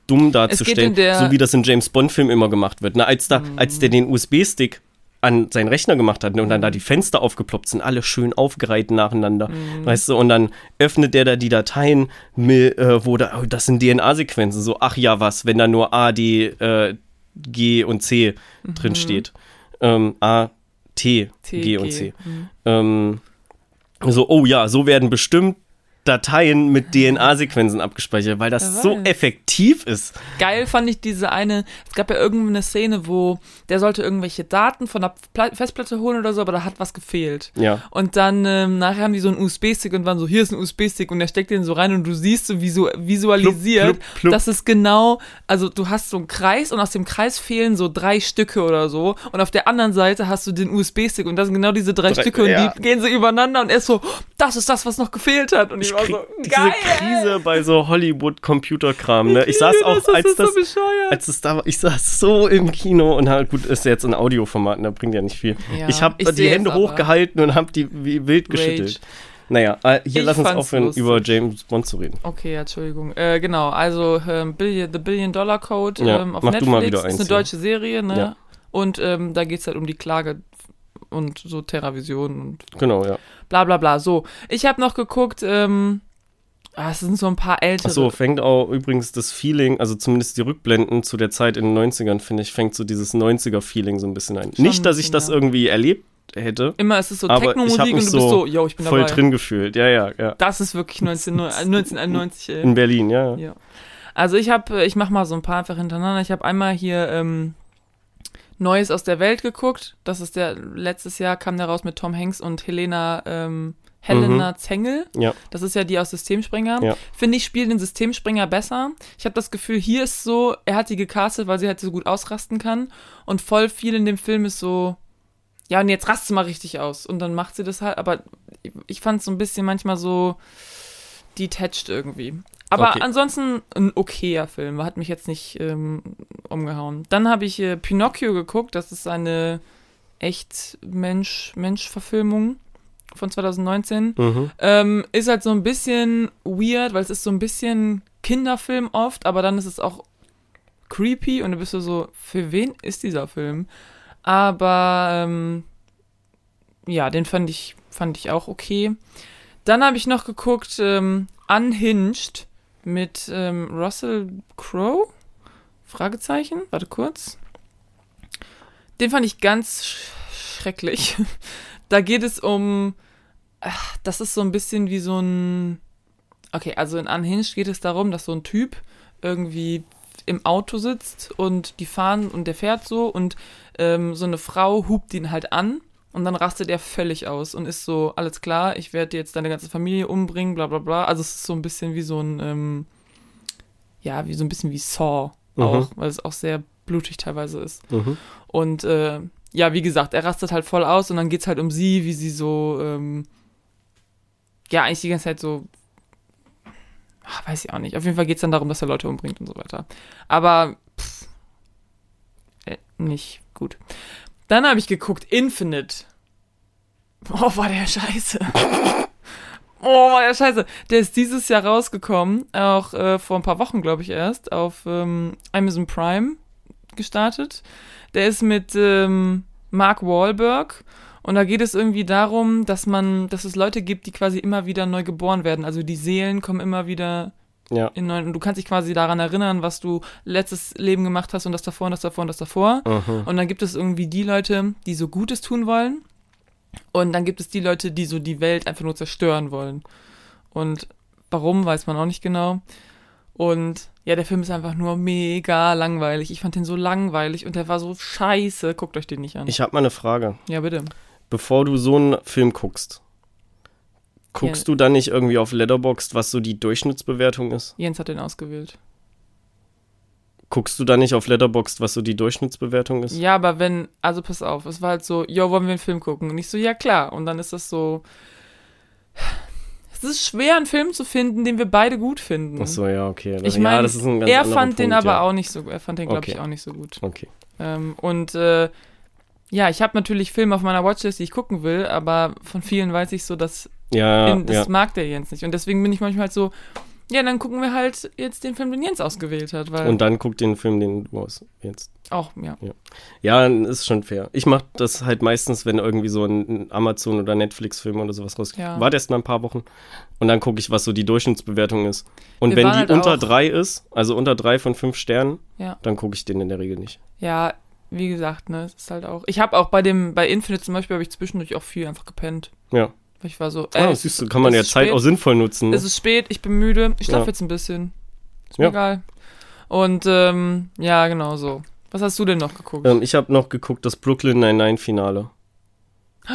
dumm darzustellen, so wie das in James Bond-Filmen immer gemacht wird. Na, als, da, mhm. als der den USB-Stick an seinen Rechner gemacht hat ne, und dann da mhm. die Fenster aufgeploppt sind, alle schön aufgereiht nacheinander, mhm. weißt du, und dann öffnet der da die Dateien, äh, wo da, oh, das sind DNA-Sequenzen, so, ach ja, was, wenn da nur A, D, äh, G und C mhm. drin steht. Ähm, A, T, T G, und C. Mhm. Ähm, so, oh ja, so werden bestimmt Dateien mit DNA-Sequenzen abgespeichert, weil das so effektiv ist. Geil fand ich diese eine, es gab ja irgendeine Szene, wo der sollte irgendwelche Daten von der Festplatte holen oder so, aber da hat was gefehlt. Ja. Und dann ähm, nachher haben die so einen USB-Stick und waren so, hier ist ein USB-Stick und der steckt den so rein und du siehst so visu visualisiert, plupp, plupp, plupp. dass es genau, also du hast so einen Kreis und aus dem Kreis fehlen so drei Stücke oder so und auf der anderen Seite hast du den USB-Stick und das sind genau diese drei, drei Stücke ja. und die gehen so übereinander und er ist so, das ist das, was noch gefehlt hat. Und ich, ich war so, diese. Krise bei so Hollywood-Computerkram. Ne? Ich, ich saß auch, das, als das, so als das da war, ich saß so im Kino und halt, gut, ist jetzt ein Audioformat, da ne? bringt ja nicht viel. Ja, ich habe die Hände hochgehalten und habe die wie wild Rage. geschüttelt. Naja, äh, hier ich lass uns aufhören, lustig. über James Bond zu reden. Okay, Entschuldigung. Äh, genau, also ähm, Billion, The Billion Dollar Code ja, ähm, auf mach Netflix. Du mal wieder eins, ist eine deutsche Serie, ne? Ja. Und ähm, da geht es halt um die Klage und so TerraVision und genau, ja. bla bla bla. So, ich habe noch geguckt, ähm, ah, es sind so ein paar ältere. Achso, fängt auch übrigens das Feeling, also zumindest die Rückblenden zu der Zeit in den 90ern, finde ich, fängt so dieses 90er-Feeling so ein bisschen ein. Schon Nicht, dass ich das ja. irgendwie erlebt hätte. Immer ist es so Techno-Musik und du bist so, yo, ich bin voll dabei. drin gefühlt. Ja, ja, ja. Das ist wirklich 19, 1991. Ey. In Berlin, ja. ja. Also ich habe, ich mache mal so ein paar einfach hintereinander. Ich habe einmal hier ähm, Neues aus der Welt geguckt. Das ist der, letztes Jahr kam der raus mit Tom Hanks und Helena, ähm, Helena mhm. Zengel. Ja. Das ist ja die aus Systemspringer. Ja. Finde ich, spielt den Systemspringer besser. Ich habe das Gefühl, hier ist so, er hat die gecastet, weil sie halt so gut ausrasten kann. Und voll viel in dem Film ist so, ja, und jetzt rast sie mal richtig aus. Und dann macht sie das halt, aber ich fand es so ein bisschen manchmal so detached irgendwie. Aber okay. ansonsten ein okayer Film, hat mich jetzt nicht ähm, umgehauen. Dann habe ich äh, Pinocchio geguckt, das ist eine echt Mensch-Mensch-Verfilmung von 2019. Mhm. Ähm, ist halt so ein bisschen weird, weil es ist so ein bisschen Kinderfilm oft, aber dann ist es auch creepy und du bist so, für wen ist dieser Film? Aber ähm, ja, den fand ich, fand ich auch okay. Dann habe ich noch geguckt, ähm, Unhinged mit ähm, Russell Crowe? Fragezeichen? Warte kurz. Den fand ich ganz sch schrecklich. da geht es um. Ach, das ist so ein bisschen wie so ein. Okay, also in Unhinged geht es darum, dass so ein Typ irgendwie im Auto sitzt und die fahren und der fährt so und ähm, so eine Frau hupt ihn halt an und dann rastet er völlig aus und ist so, alles klar, ich werde jetzt deine ganze Familie umbringen, bla bla bla. Also es ist so ein bisschen wie so ein, ähm, ja, wie so ein bisschen wie Saw mhm. auch, weil es auch sehr blutig teilweise ist. Mhm. Und äh, ja, wie gesagt, er rastet halt voll aus und dann geht es halt um sie, wie sie so, ähm, ja, eigentlich die ganze Zeit so, ach, weiß ich auch nicht. Auf jeden Fall geht es dann darum, dass er Leute umbringt und so weiter. Aber, pff, äh, nicht gut. Dann habe ich geguckt, Infinite. Oh, war der scheiße. Oh, war der scheiße. Der ist dieses Jahr rausgekommen, auch äh, vor ein paar Wochen, glaube ich, erst, auf ähm, Amazon Prime gestartet. Der ist mit ähm, Mark Wahlberg und da geht es irgendwie darum, dass man, dass es Leute gibt, die quasi immer wieder neu geboren werden. Also die Seelen kommen immer wieder Ja. In neuen, und du kannst dich quasi daran erinnern, was du letztes Leben gemacht hast und das davor und das davor und das davor. Mhm. Und dann gibt es irgendwie die Leute, die so Gutes tun wollen. Und dann gibt es die Leute, die so die Welt einfach nur zerstören wollen. Und warum, weiß man auch nicht genau. Und ja, der Film ist einfach nur mega langweilig. Ich fand den so langweilig und der war so scheiße. Guckt euch den nicht an. Ich habe mal eine Frage. ja, bitte. Bevor du so einen Film guckst, guckst du dann nicht irgendwie auf Letterboxd, was so die Durchschnittsbewertung ist? Jens hat den ausgewählt. Guckst du dann nicht auf Letterboxd, was so die Durchschnittsbewertung ist? Ja, aber wenn, also pass auf, es war halt so, jo, wollen wir einen Film gucken? Und ich so, ja klar. Und dann ist das so. Es ist schwer, einen Film zu finden, den wir beide gut finden. Ach so, ja, okay. Ich ja, meine, das ist ein ganz er fand den Punkt, aber ja. auch nicht so, er fand den, glaube Okay. ich, auch nicht so gut. Okay. Ähm, und äh, ja, ich habe natürlich Filme auf meiner Watchlist, die ich gucken will, aber von vielen weiß ich so, dass Ja, in, das ja. mag der Jens nicht. Und deswegen bin ich manchmal halt so, ja, dann gucken wir halt jetzt den Film, den Jens ausgewählt hat, weil Und dann guck den Film, den du aus jetzt. auch, ja. Ja, ist schon fair. Ich mache das halt meistens, wenn irgendwie so ein Amazon- oder Netflix-Film oder sowas rauskommt. Ja. Warte erst mal ein paar Wochen und dann gucke ich, was so die Durchschnittsbewertung ist. Und Wir wenn die halt unter drei ist, also unter drei von fünf Sternen, Ja. dann gucke ich den in der Regel nicht. Ja, wie gesagt, ne, es ist halt auch. Ich habe auch bei dem, bei Infinite zum Beispiel, habe ich zwischendurch auch viel einfach gepennt. Ja. Ich war so, Ah, ey, siehst du, kann man ja Zeit spät. auch sinnvoll nutzen. Ne? es ist spät, ich bin müde, ich schlafe Ja. jetzt ein bisschen. Ist mir Ja. egal. Und ähm, ja, genau so. Was hast du denn noch geguckt? Ähm, ich habe noch geguckt, das Brooklyn 99-Finale.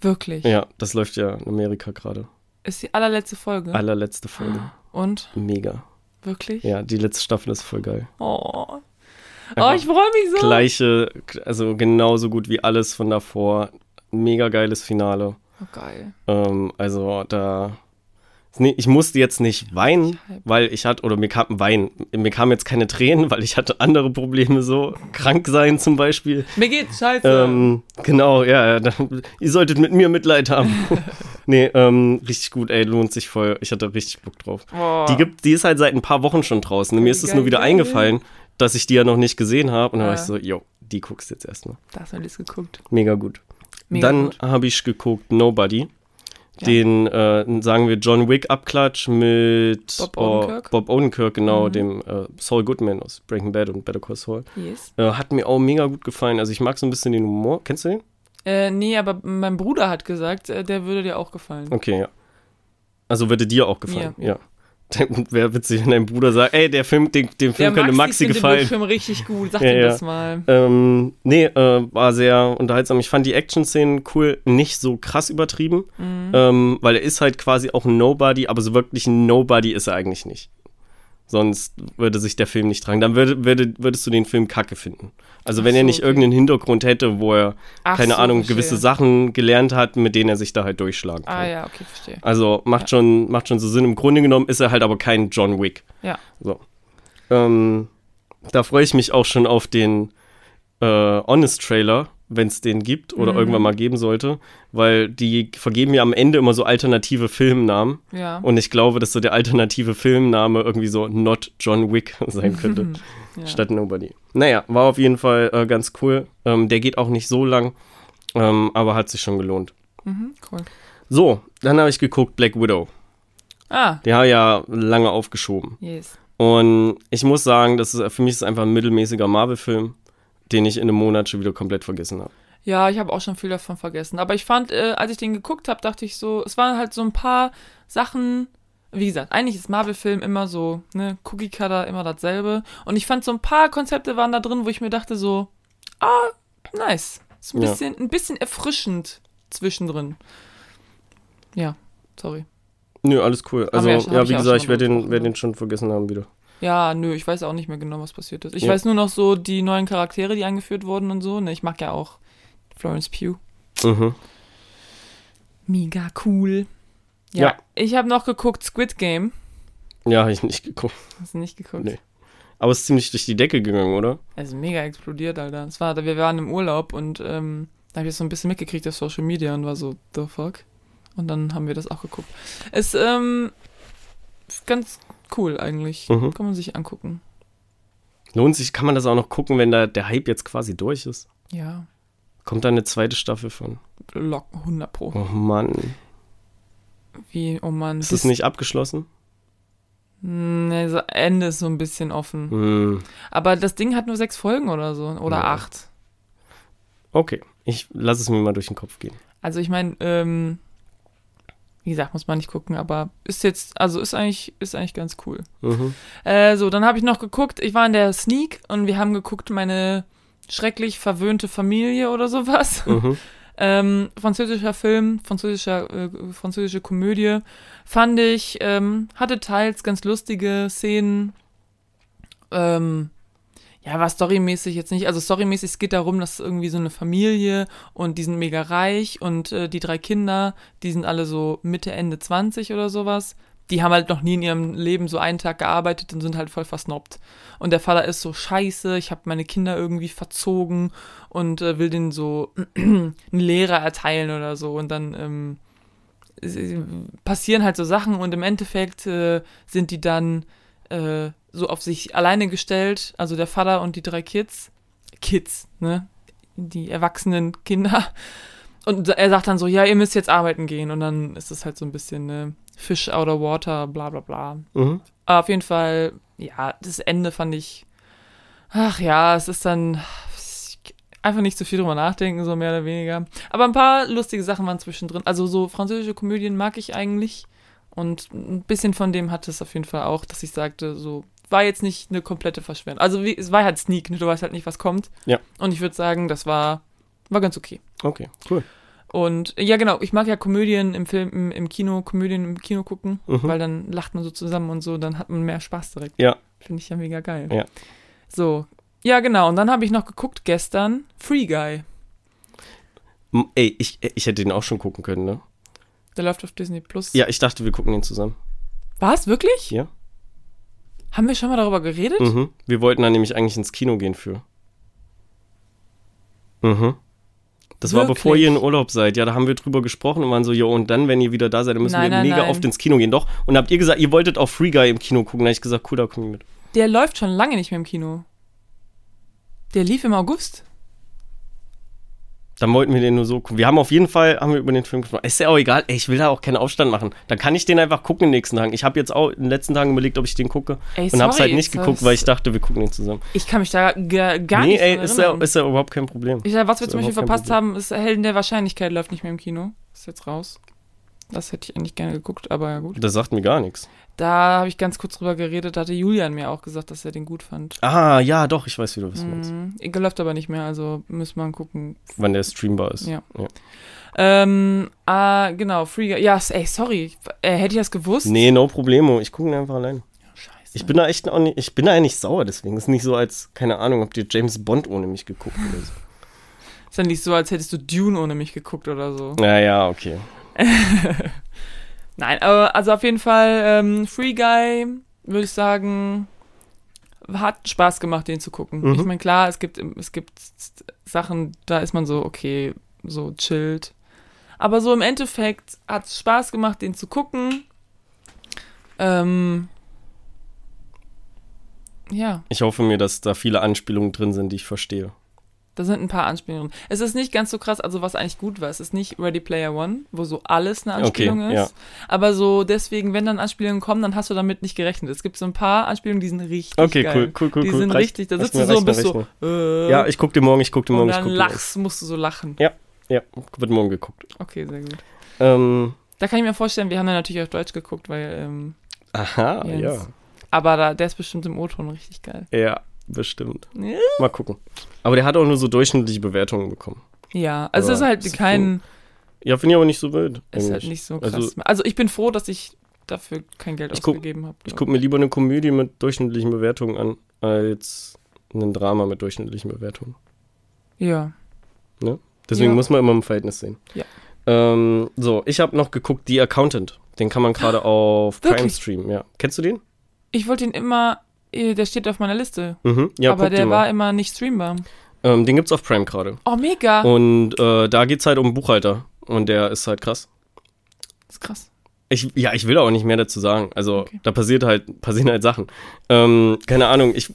Wirklich? Ja, das läuft ja in Amerika gerade. Ist die allerletzte Folge. Allerletzte Folge. Und? Mega. Wirklich? Ja, die letzte Staffel ist voll geil. Oh. Oh, Einfach ich freue mich so. Gleiche, also genauso gut wie alles von davor. Mega geiles Finale. Oh, geil. Ähm, also da. Nee, ich musste jetzt nicht weinen, weil ich hatte, oder mir kam Wein, mir kamen jetzt keine Tränen, weil ich hatte andere Probleme, so krank sein zum Beispiel. Mir geht's scheiße. Ähm, genau, ja, ja, da, ihr solltet mit mir Mitleid haben. nee, ähm, richtig gut, ey, lohnt sich voll. Ich hatte richtig Bock drauf. Boah. Die, gibt, die ist halt seit ein paar Wochen schon draußen. Mir ist es nur wieder Geil. eingefallen, dass ich die ja noch nicht gesehen habe. Und dann war Ja. ich so, jo, die guckst du jetzt erstmal. Da hast du alles geguckt. Mega gut. Mega Dann habe ich geguckt Nobody. Ja. Den, äh, sagen wir, John Wick-Abklatsch mit Bob oh, Odenkirk. Bob Odenkirk, genau, Mhm. dem äh, Saul Goodman aus Breaking Bad und Better Call Saul. Yes. Äh, hat mir auch mega gut gefallen. Also ich mag so ein bisschen den Humor. Kennst du den? Äh, nee, aber mein Bruder hat gesagt, äh, der würde dir auch gefallen. Okay, ja. Also würde dir auch gefallen, Mir, ja. Wäre witzig, wenn dein Bruder sagt, ey, der Film, den, dem Film könnte Maxi findet gefallen. den Film richtig gut. Sag Ja, ihm ja. das mal. Ähm, nee, äh, war sehr unterhaltsam. Ich fand die Action-Szenen cool, nicht so krass übertrieben, Mhm. ähm, weil er ist halt quasi auch ein Nobody, aber so wirklich ein Nobody ist er eigentlich nicht. Sonst würde sich der Film nicht tragen. Dann würde, würde, würdest du den Film kacke finden. Also wenn er so, nicht okay. irgendeinen Hintergrund hätte, wo er, Ach keine so, Ahnung, verstehe. gewisse Sachen gelernt hat, mit denen er sich da halt durchschlagen kann. Ah ja, okay, verstehe. Also macht, schon, macht schon so Sinn. Im Grunde genommen ist er halt aber kein John Wick. Ja. So. Ähm, da freue ich mich auch schon auf den äh, Honest-Trailer, wenn es den gibt oder Mhm. irgendwann mal geben sollte, weil die vergeben ja am Ende immer so alternative Filmnamen Ja. und ich glaube, dass so der alternative Filmname irgendwie so Not John Wick sein könnte, ja. statt Nobody. Naja, war auf jeden Fall äh, ganz cool. Ähm, der geht auch nicht so lang, ähm, aber hat sich schon gelohnt. Mhm, cool. So, dann habe ich geguckt Black Widow. Ah, Der hat ja lange aufgeschoben. yes. Und ich muss sagen, das ist, für mich ist es einfach ein mittelmäßiger Marvel-Film, den ich in einem Monat schon wieder komplett vergessen habe. Ja, ich habe auch schon viel davon vergessen. Aber ich fand, äh, als ich den geguckt habe, dachte ich so, es waren halt so ein paar Sachen. Wie gesagt, eigentlich ist Marvel-Film immer so, ne, Cookie-Cutter, immer dasselbe. Und ich fand so ein paar Konzepte waren da drin, wo ich mir dachte so, ah, nice. Ist ein Ja. bisschen, ein bisschen erfrischend zwischendrin. Ja, sorry. Nö, alles cool. Also, ja, ja wie ja gesagt, ich werde den, werd ja. den schon vergessen haben wieder. Ja, nö, ich weiß auch nicht mehr genau, was passiert ist. Ich Ja. weiß nur noch so die neuen Charaktere, die eingeführt wurden und so. Ne, ich mag ja auch Florence Pugh. Mhm. Mega cool. Ja, Ja. ich habe noch geguckt Squid Game. Ja, habe ich nicht geguckt. Hast du nicht geguckt? Nee. Aber es ist ziemlich durch die Decke gegangen, oder? Also mega explodiert, Alter. Es war, wir waren im Urlaub und ähm, da habe ich das so ein bisschen mitgekriegt auf Social Media und war so, the fuck? Und dann haben wir das auch geguckt. Es, ähm, ist ganz cool eigentlich. Mhm. Kann man sich angucken. Lohnt sich, kann man das auch noch gucken, wenn da der Hype jetzt quasi durch ist? Ja, Kommt da eine zweite Staffel von? lock 100 pro. Oh Mann. Wie, oh Mann. Ist das nicht abgeschlossen? Nee, so Ende ist so ein bisschen offen. Hm, Aber das Ding hat nur sechs Folgen oder so. Oder Ja. acht. okay, ich lasse es mir mal durch den Kopf gehen. Also ich meine, ähm, wie gesagt, muss man nicht gucken, aber ist jetzt, also ist eigentlich, ist eigentlich ganz cool. Mhm. Äh, so, dann habe ich noch geguckt, ich war in der Sneak und wir haben geguckt, meine schrecklich verwöhnte Familie oder sowas. Mhm. Ähm, französischer Film, französischer, äh, französische Komödie. Fand ich, ähm, hatte teils ganz lustige Szenen. Ähm, ja, war storymäßig jetzt nicht. Also storymäßig, es geht darum, dass irgendwie so eine Familie und die sind mega reich und äh, die drei Kinder, die sind alle so Mitte, Ende 20 oder sowas. Die haben halt noch nie in ihrem Leben so einen Tag gearbeitet und sind halt voll versnobbt. Und der Vater ist so scheiße, ich habe meine Kinder irgendwie verzogen und äh, will denen so einen Lehrer erteilen oder so. Und dann ähm, passieren halt so Sachen und im Endeffekt äh, sind die dann äh, so auf sich alleine gestellt, also der Vater und die drei Kids. Kids, ne? Die erwachsenen Kinder. Und er sagt dann so, ja, ihr müsst jetzt arbeiten gehen. Und dann ist es halt so ein bisschen ne, Fish out of water, bla bla bla. Mhm. Aber auf jeden Fall, ja, das Ende fand ich. Ach ja, es ist dann einfach nicht zu viel drüber nachdenken, so mehr oder weniger. Aber ein paar lustige Sachen waren zwischendrin. Also so französische Komödien mag ich eigentlich. Und ein bisschen von dem hatte es auf jeden Fall auch, dass ich sagte, so war jetzt nicht eine komplette Verschwendung. Also wie, es war halt Sneak, ne? du weißt halt nicht, was kommt. Ja. Und ich würde sagen, das war, war ganz okay. Okay, cool. Und ja, genau, ich mag ja Komödien im Film, im, im Kino, Komödien im Kino gucken, Mhm. weil dann lacht man so zusammen und so, dann hat man mehr Spaß direkt. Ja. Finde ich ja mega geil. Ja. So. Ja, genau. Und dann habe ich noch geguckt gestern Free Guy. Ey, ich, ich hätte den auch schon gucken können, ne? Der läuft auf Disney Plus. Ja, ich dachte, wir gucken den zusammen. Was? Wirklich? Ja. Haben wir schon mal darüber geredet? Mhm. Wir wollten da nämlich eigentlich ins Kino gehen für. Mhm. Das war Wirklich? bevor ihr in Urlaub seid. Ja, da haben wir drüber gesprochen und waren so, jo, und dann, wenn ihr wieder da seid, dann müssen Nein, wir nein, mega nein. oft ins Kino gehen. Doch. Und habt ihr gesagt, ihr wolltet auch Free Guy im Kino gucken. Da hab ich gesagt, cool, da komm ich mit. Der läuft schon lange nicht mehr im Kino. Der lief im August. Dann wollten wir den nur so gucken. Wir haben auf jeden Fall, haben wir über den Film gesprochen. Ist ja auch egal. Ey, ich will da auch keinen Aufstand machen. Dann kann ich den einfach gucken in den nächsten Tagen. Ich habe jetzt auch in den letzten Tagen überlegt, ob ich den gucke. Ey, und hab's sorry, halt nicht geguckt, weil ich dachte, wir gucken den zusammen. Ich kann mich da gar, gar nee, nicht ey, dran ist ja, ist ja überhaupt kein Problem. Ich sag, was wir Ist zum Beispiel verpasst haben, ist Helden der Wahrscheinlichkeit läuft nicht mehr im Kino. Ist jetzt raus. Das hätte ich eigentlich gerne geguckt, aber ja gut. Das sagt mir gar nichts. Da habe ich ganz kurz drüber geredet, da hatte Julian mir auch gesagt, dass er den gut fand. Ah, ja, doch, ich weiß, wie du das meinst. Mhm. Läuft aber nicht mehr, also müssen wir gucken. Wann der streambar ist. Ja. Ähm, ah, genau, Free Guy. Ja, ey, sorry. Äh, hätte ich das gewusst? Nee, no problemo. Ich gucke ihn einfach allein. Scheiße. Ich bin da echt auch nicht, ich bin da eigentlich sauer, deswegen. ist nicht so, als, keine Ahnung, habt ihr James Bond ohne mich geguckt oder so. Ist ja nicht so, als hättest du Dune ohne mich geguckt oder so. Naja, okay. Nein, aber also auf jeden Fall ähm, Free Guy, würde ich sagen, hat Spaß gemacht, den zu gucken. Mhm. Ich meine, klar, es gibt, es gibt Sachen, da ist man so, okay, so chillt. Aber so im Endeffekt hat es Spaß gemacht, den zu gucken. Ähm, ja, Ich hoffe mir, dass da viele Anspielungen drin sind, die ich verstehe. Da sind ein paar Anspielungen. Es ist nicht ganz so krass, also was eigentlich gut war, es ist nicht Ready Player One, wo so alles eine Okay, Anspielung ist. ja. Aber so deswegen, wenn dann Anspielungen kommen, dann hast du damit nicht gerechnet. Es gibt so ein paar Anspielungen, die sind richtig Okay, geil. cool, cool, cool, Die cool. sind Reicht- richtig, da sitzt du so und bist so, äh, Ja, ich guck dir morgen, ich guck dir morgen, ich dann guck dir morgen. lachst, musst du so lachen. Ja, wird morgen geguckt. Okay, sehr gut. Ähm, Da kann ich mir vorstellen, wir haben dann natürlich auf Deutsch geguckt, weil, ähm, aha, Jens. ja. aber da, der ist bestimmt im O-Ton richtig geil. Ja, bestimmt. Ja, Mal gucken. Aber der hat auch nur so durchschnittliche Bewertungen bekommen. Ja, also es ist halt ist kein, Ja, finde ich aber nicht so wild. ist halt eigentlich. nicht so krass. Also- Also, ich bin froh, dass ich dafür kein Geld ausgegeben habe. Ich gucke mir lieber eine Komödie mit durchschnittlichen Bewertungen an, als ein Drama mit durchschnittlichen Bewertungen. Ja. Deswegen Ja. muss man immer im Verhältnis sehen. Ja. Ähm, so, ich habe noch geguckt, The Accountant. Den kann man gerade auf Prime streamen. Ja. Kennst du den? Ich wollte ihn immer, der steht auf meiner Liste. Mhm. Ja, aber der war immer nicht streambar. Ähm, den gibt's auf Prime gerade. Oh, mega. Und äh, da geht's halt um einen Buchhalter. Und der ist halt krass. Das ist krass. Ich, ja, ich will auch nicht mehr dazu sagen. Also, Okay. da passiert halt, passieren halt Sachen. Ähm, keine Ahnung, ich,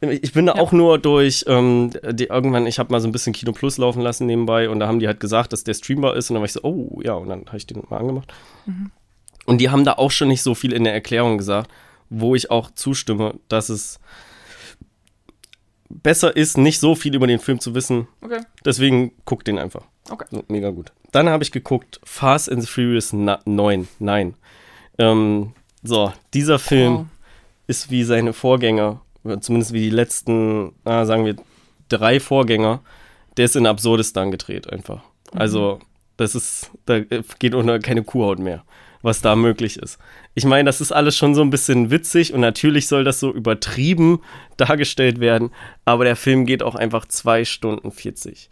ich bin da Ja. auch nur durch, ähm, die, irgendwann, ich habe mal so ein bisschen Kino Plus laufen lassen nebenbei und da haben die halt gesagt, dass der streambar ist und dann war ich so, oh, ja, und dann habe ich den mal angemacht. Mhm. Und die haben da auch schon nicht so viel in der Erklärung gesagt, wo ich auch zustimme, dass es besser ist, nicht so viel über den Film zu wissen. Okay. Deswegen guckt den einfach. Okay. So, mega gut. Dann habe ich geguckt Fast and the Furious 9. Nein. Ähm, so, dieser Film Wow. ist wie seine Vorgänger, zumindest wie die letzten, ah, sagen wir, drei Vorgänger, der ist in Absurdistan gedreht einfach. Also, das ist, da geht unter keine Kuhhaut mehr, was da möglich ist. Ich meine, das ist alles schon so ein bisschen witzig und natürlich soll das so übertrieben dargestellt werden, aber der Film geht auch einfach zwei Stunden 40.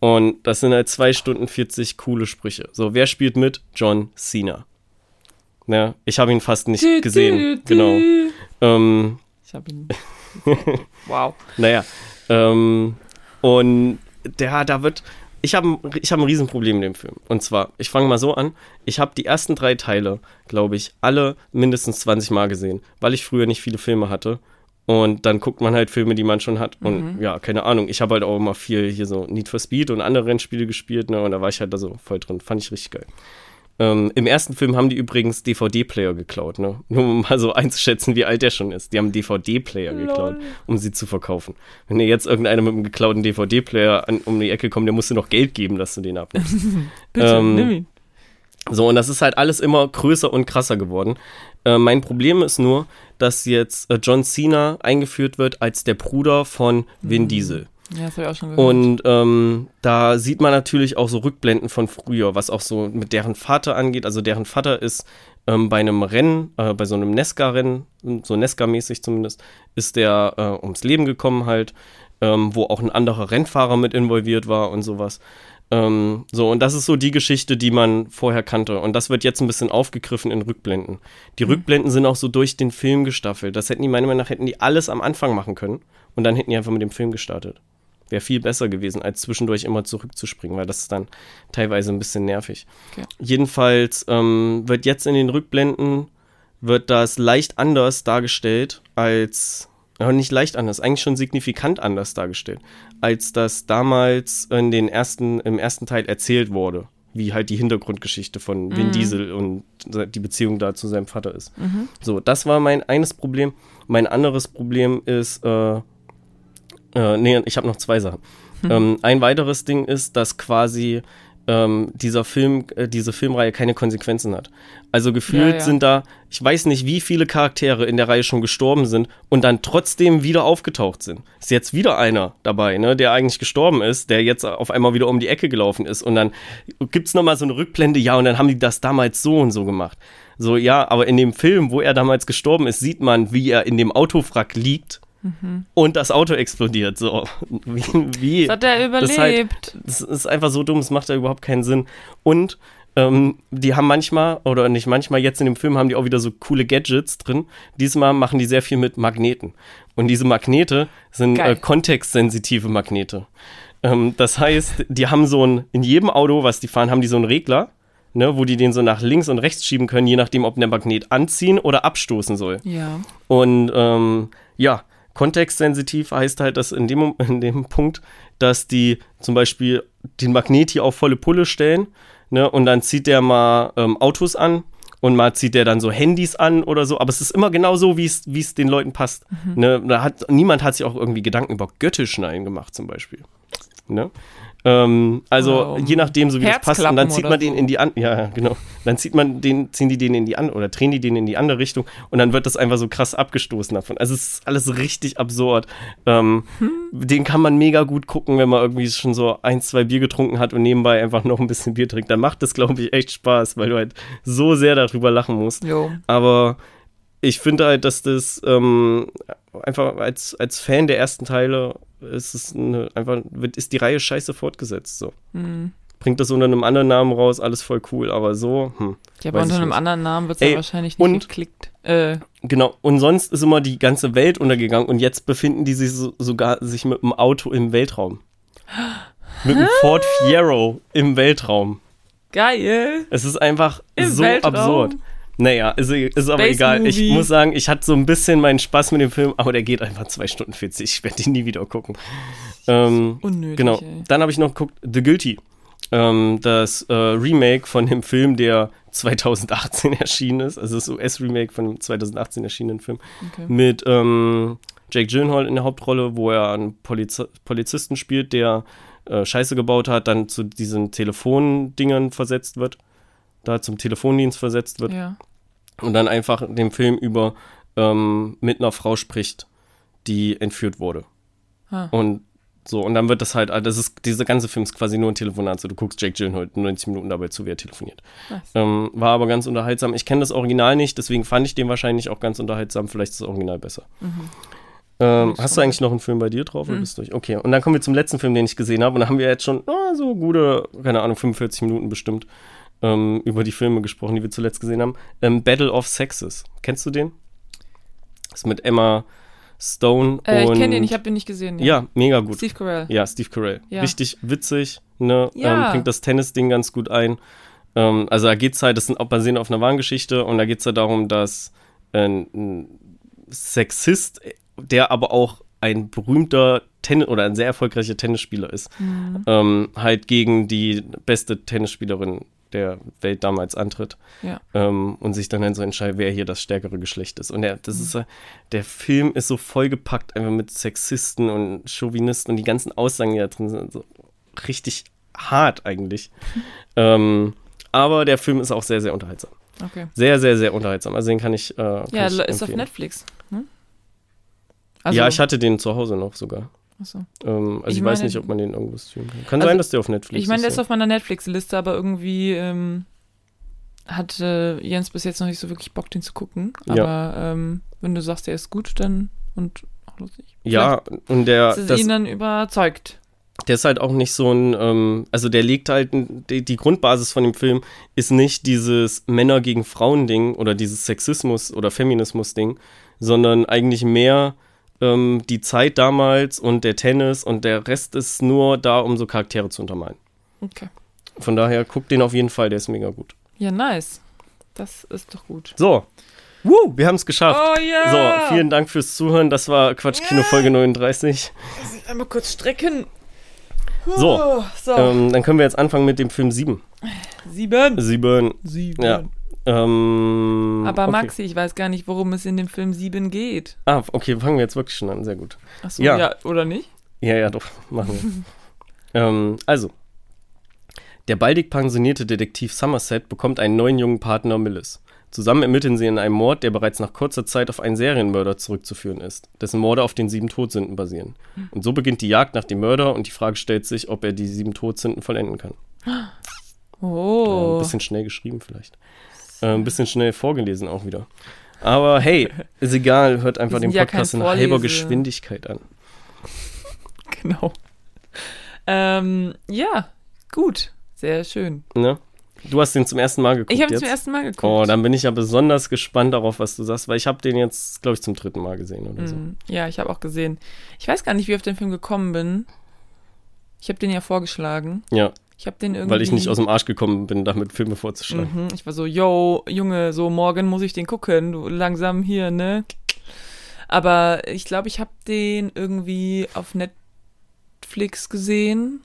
Und das sind halt zwei Stunden 40 coole Sprüche. So, wer spielt mit? John Cena. Ja, ich habe ihn fast nicht Dü, gesehen. dü, dü. Genau. Ähm, Ich hab ihn. wow. naja. Ähm, und der, da wird. Ich habe ich hab ein Riesenproblem mit dem Film. Und zwar, ich fange mal so an. Ich habe die ersten drei Teile, glaube ich, alle mindestens 20 Mal gesehen, weil ich früher nicht viele Filme hatte. Und dann guckt man halt Filme, die man schon hat. Und ja, keine Ahnung. Ich habe halt auch immer viel hier so Need for Speed und andere Rennspiele gespielt. Ne? Und da war ich halt da so voll drin. Fand ich richtig geil. Ähm, Im ersten Film haben die übrigens DVD-Player geklaut, ne? Nur um mal so einzuschätzen, wie alt der schon ist. Die haben DVD-Player geklaut, um sie zu verkaufen. Wenn dir jetzt irgendeiner mit einem geklauten DVD-Player um die Ecke kommt, der musst du noch Geld geben, dass du den abnimmst. Bitte, Ähm, nimm ihn. So, und das ist halt alles immer größer und krasser geworden. Äh, mein Problem ist nur, dass jetzt äh, John Cena eingeführt wird als der Bruder von Vin Diesel. Ja, das habe ich auch schon gehört. Und ähm, da sieht man natürlich auch so Rückblenden von früher, was auch so mit deren Vater angeht. Also deren Vater ist ähm, bei einem Rennen, äh, bei so einem Nesca-Rennen, so Nesca-mäßig zumindest, ist der äh, ums Leben gekommen halt, ähm, wo auch ein anderer Rennfahrer mit involviert war und sowas. Ähm, so, und das ist so die Geschichte, die man vorher kannte. Und das wird jetzt ein bisschen aufgegriffen in Rückblenden. Die Rückblenden sind auch so durch den Film gestaffelt. Das hätten die meiner Meinung nach, hätten die alles am Anfang machen können. Und dann hätten die einfach mit dem Film gestartet. Wäre viel besser gewesen, als zwischendurch immer zurückzuspringen, weil das ist dann teilweise ein bisschen nervig. Okay. Jedenfalls ähm, wird jetzt in den Rückblenden wird das leicht anders dargestellt als, ja, nicht leicht anders, eigentlich schon signifikant anders dargestellt, als das damals in den ersten, im ersten Teil erzählt wurde, wie halt die Hintergrundgeschichte von Vin Mhm. Diesel und die Beziehung da zu seinem Vater ist. So, das war mein eines Problem. Mein anderes Problem ist, äh, äh, nee, ich habe noch zwei Sachen. Ähm, ein weiteres Ding ist, dass quasi ähm, dieser Film, äh, diese Filmreihe keine Konsequenzen hat. Also gefühlt Ja, ja. sind da, ich weiß nicht, wie viele Charaktere in der Reihe schon gestorben sind und dann trotzdem wieder aufgetaucht sind. Ist jetzt wieder einer dabei, ne, der eigentlich gestorben ist, der jetzt auf einmal wieder um die Ecke gelaufen ist und dann gibt's noch mal so eine Rückblende, ja, und dann haben die das damals so und so gemacht. So, ja, aber in dem Film, wo er damals gestorben ist, sieht man, wie er in dem Autowrack liegt und das Auto explodiert. So, wie, wie Das hat er das ist halt- überlebt. das ist einfach so dumm, es macht ja überhaupt keinen Sinn. Und ähm, die haben manchmal, oder nicht manchmal, jetzt in dem Film haben die auch wieder so coole Gadgets drin. Diesmal machen die sehr viel mit Magneten. Und diese Magnete sind äh, kontextsensitive Magnete. Ähm, das heißt, die haben so ein, in jedem Auto, was die fahren, haben die so einen Regler, ne, wo die den so nach links und rechts schieben können, je nachdem, ob der Magnet anziehen oder abstoßen soll. Ja. Und ähm, ja, kontextsensitiv heißt halt, dass in dem, in dem Punkt, dass die zum Beispiel den Magnet hier auf volle Pulle stellen, ne, und dann zieht der mal ähm, Autos an und mal zieht der dann so Handys an oder so, aber es ist immer genau so, wie es den Leuten passt. Ne, da hat, niemand hat sich auch irgendwie Gedanken über Göttischneiden gemacht, zum Beispiel. Ne? Ähm, also um je nachdem, so wie das passt. Und dann zieht man den so. in die an, ja, ja, genau. Dann zieht man den, ziehen die den in die an oder drehen die den in die andere Richtung und dann wird das einfach so krass abgestoßen davon. Also es ist alles richtig absurd. Ähm, Hm. Den kann man mega gut gucken, wenn man irgendwie schon so ein, zwei Bier getrunken hat und nebenbei einfach noch ein bisschen Bier trinkt. Dann macht das, glaube ich, echt Spaß, weil du halt so sehr darüber lachen musst. Jo. Aber ich finde halt, dass das ähm, einfach als, als Fan der ersten Teile ist es eine, einfach wird, ist die Reihe scheiße fortgesetzt. So. Hm. Bringt das unter einem anderen Namen raus, alles voll cool, aber so, hm. Ja, aber unter einem nicht. anderen Namen wird es ja wahrscheinlich nicht und- geklickt. Äh, Genau, und sonst ist immer die ganze Welt untergegangen und jetzt befinden die sich so, sogar sich mit einem Auto im Weltraum. Mit einem Ford Fiero im Weltraum. geil. Es ist einfach Im so Weltraum. absurd. Naja, ist, ist aber Space egal. Ich Movie. muss sagen, ich hatte so ein bisschen meinen Spaß mit dem Film, aber der geht einfach 2 Stunden 40. Ich werde ihn nie wieder gucken. Ähm, Unnötig, genau. ey. Dann habe ich noch geguckt, The Guilty. ähm, das äh, Remake von dem Film, der 2018 erschienen ist, also das US-Remake von dem 2018 erschienenen Film, Okay. mit ähm, Jake Gyllenhaal in der Hauptrolle, wo er einen Poliz Polizisten spielt, der äh, Scheiße gebaut hat, dann zu diesen Telefondingern versetzt wird, da zum Telefondienst versetzt wird Ja. Und dann einfach den Film über ähm, mit einer Frau spricht, die entführt wurde. Ah. Und so, und dann wird das halt, das ist, dieser ganze Film ist quasi nur ein Telefonat. So, du guckst Jake Gyllenhaal 90 Minuten dabei zu, wie er telefoniert. Ähm, war aber ganz unterhaltsam. Ich kenne das Original nicht, deswegen fand ich den wahrscheinlich auch ganz unterhaltsam. Vielleicht ist das Original besser. Ähm, Ich hast du eigentlich noch einen Film bei dir drauf oder Mhm. bist du durch? Okay, und dann kommen wir zum letzten Film, den ich gesehen habe. Und da haben wir jetzt schon ah, so gute, keine Ahnung, 45 Minuten bestimmt ähm, über die Filme gesprochen, die wir zuletzt gesehen haben. Ähm, Battle of Sexes. Kennst du den? Das ist mit Emma Stone Äh, ich und. kenne den, ich habe den nicht gesehen. Ja, mega gut. Steve Carell. Ja, Steve Carell. Ja. Richtig witzig, ne? Ja. Ähm, bringt das Tennis-Ding ganz gut ein. Ähm, also da geht's halt, das sind auch basierend auf einer wahren Geschichte und da geht's halt darum, dass ein, ein Sexist, der aber auch ein berühmter Tennis oder ein sehr erfolgreicher Tennisspieler ist, Mhm. ähm, halt gegen die beste Tennisspielerin der Welt damals antritt Ja. ähm, und sich dann, dann so entscheidet, wer hier das stärkere Geschlecht ist. Und der, Mhm. das ist, äh, der Film ist so vollgepackt einfach mit Sexisten und Chauvinisten und die ganzen Aussagen, die da drin sind, so richtig hart eigentlich. ähm, aber der Film ist auch sehr, sehr unterhaltsam. Okay. Sehr, sehr, sehr unterhaltsam. Also den kann ich. Äh, kann Ja, ich ist auf empfehlen. Netflix. Ne? Also, ja, ich hatte den zu Hause noch sogar. Achso. Ähm, also ich, Ich weiß meine- nicht, ob man den irgendwo streamen kann. Kann Also, sein, dass der auf Netflix Ich meine, der ist. ist auf meiner Netflix-Liste, aber irgendwie ähm, hat äh, Jens bis jetzt noch nicht so wirklich Bock, den zu gucken. Ja. Aber ähm, wenn du sagst, der ist gut, dann und auch lustig. ja, und der. Ist das- ihn dann überzeugt. der ist halt auch nicht so ein, ähm, also der legt halt, die, die Grundbasis von dem Film ist nicht dieses Männer gegen Frauen-Ding oder dieses Sexismus- oder Feminismus-Ding, sondern eigentlich mehr ähm, die Zeit damals und der Tennis und der Rest ist nur da, um so Charaktere zu untermalen. Okay. Von daher guckt den auf jeden Fall, der ist mega gut. Ja, nice. Das ist doch gut. So, Woo, wir haben es geschafft. Oh ja! So, vielen Dank fürs Zuhören. Das war Quatschkino Folge 39. Einmal kurz strecken. So, so. Ähm, dann können wir jetzt anfangen mit dem Film 7. Sieben. Sieben. Sieben. Ja. Ähm, Aber okay. Maxi, ich weiß gar nicht, worum es in dem Film Sieben geht. Ah, okay, fangen wir jetzt wirklich schon an. Sehr gut. Achso, Ja. ja. oder nicht? Ja, ja, doch, machen wir. ähm, also, der baldig pensionierte Detektiv Somerset bekommt einen neuen jungen Partner Millis. Zusammen ermitteln sie in einem Mord, der bereits nach kurzer Zeit auf einen Serienmörder zurückzuführen ist, dessen Morde auf den sieben Todsünden basieren. Und so beginnt die Jagd nach dem Mörder und die Frage stellt sich, ob er die sieben Todsünden vollenden kann. Äh, ein Oh. bisschen schnell geschrieben vielleicht. Äh, ein bisschen schnell vorgelesen auch wieder. Aber hey, ist egal, hört einfach den ja Podcast kein in halber Geschwindigkeit an. Genau. Ähm, ja, gut. Sehr schön. Ne? Du hast den zum ersten Mal geguckt Ich habe jetzt? zum ersten Mal geguckt. Oh, dann bin ich ja besonders gespannt darauf, was du sagst, weil ich habe den jetzt, glaube ich, zum dritten Mal gesehen oder so. Mm, Ja, ich habe auch gesehen. Ich weiß gar nicht, wie ich auf den Film gekommen bin. Ich habe den ja vorgeschlagen. Ja, Ich habe den irgendwie. weil ich nicht aus dem Arsch gekommen bin, damit Filme vorzuschlagen. Mhm, ich war so, yo, Junge, so morgen muss ich den gucken. Du langsam hier, ne? Aber ich glaube, ich habe den irgendwie auf Netflix gesehen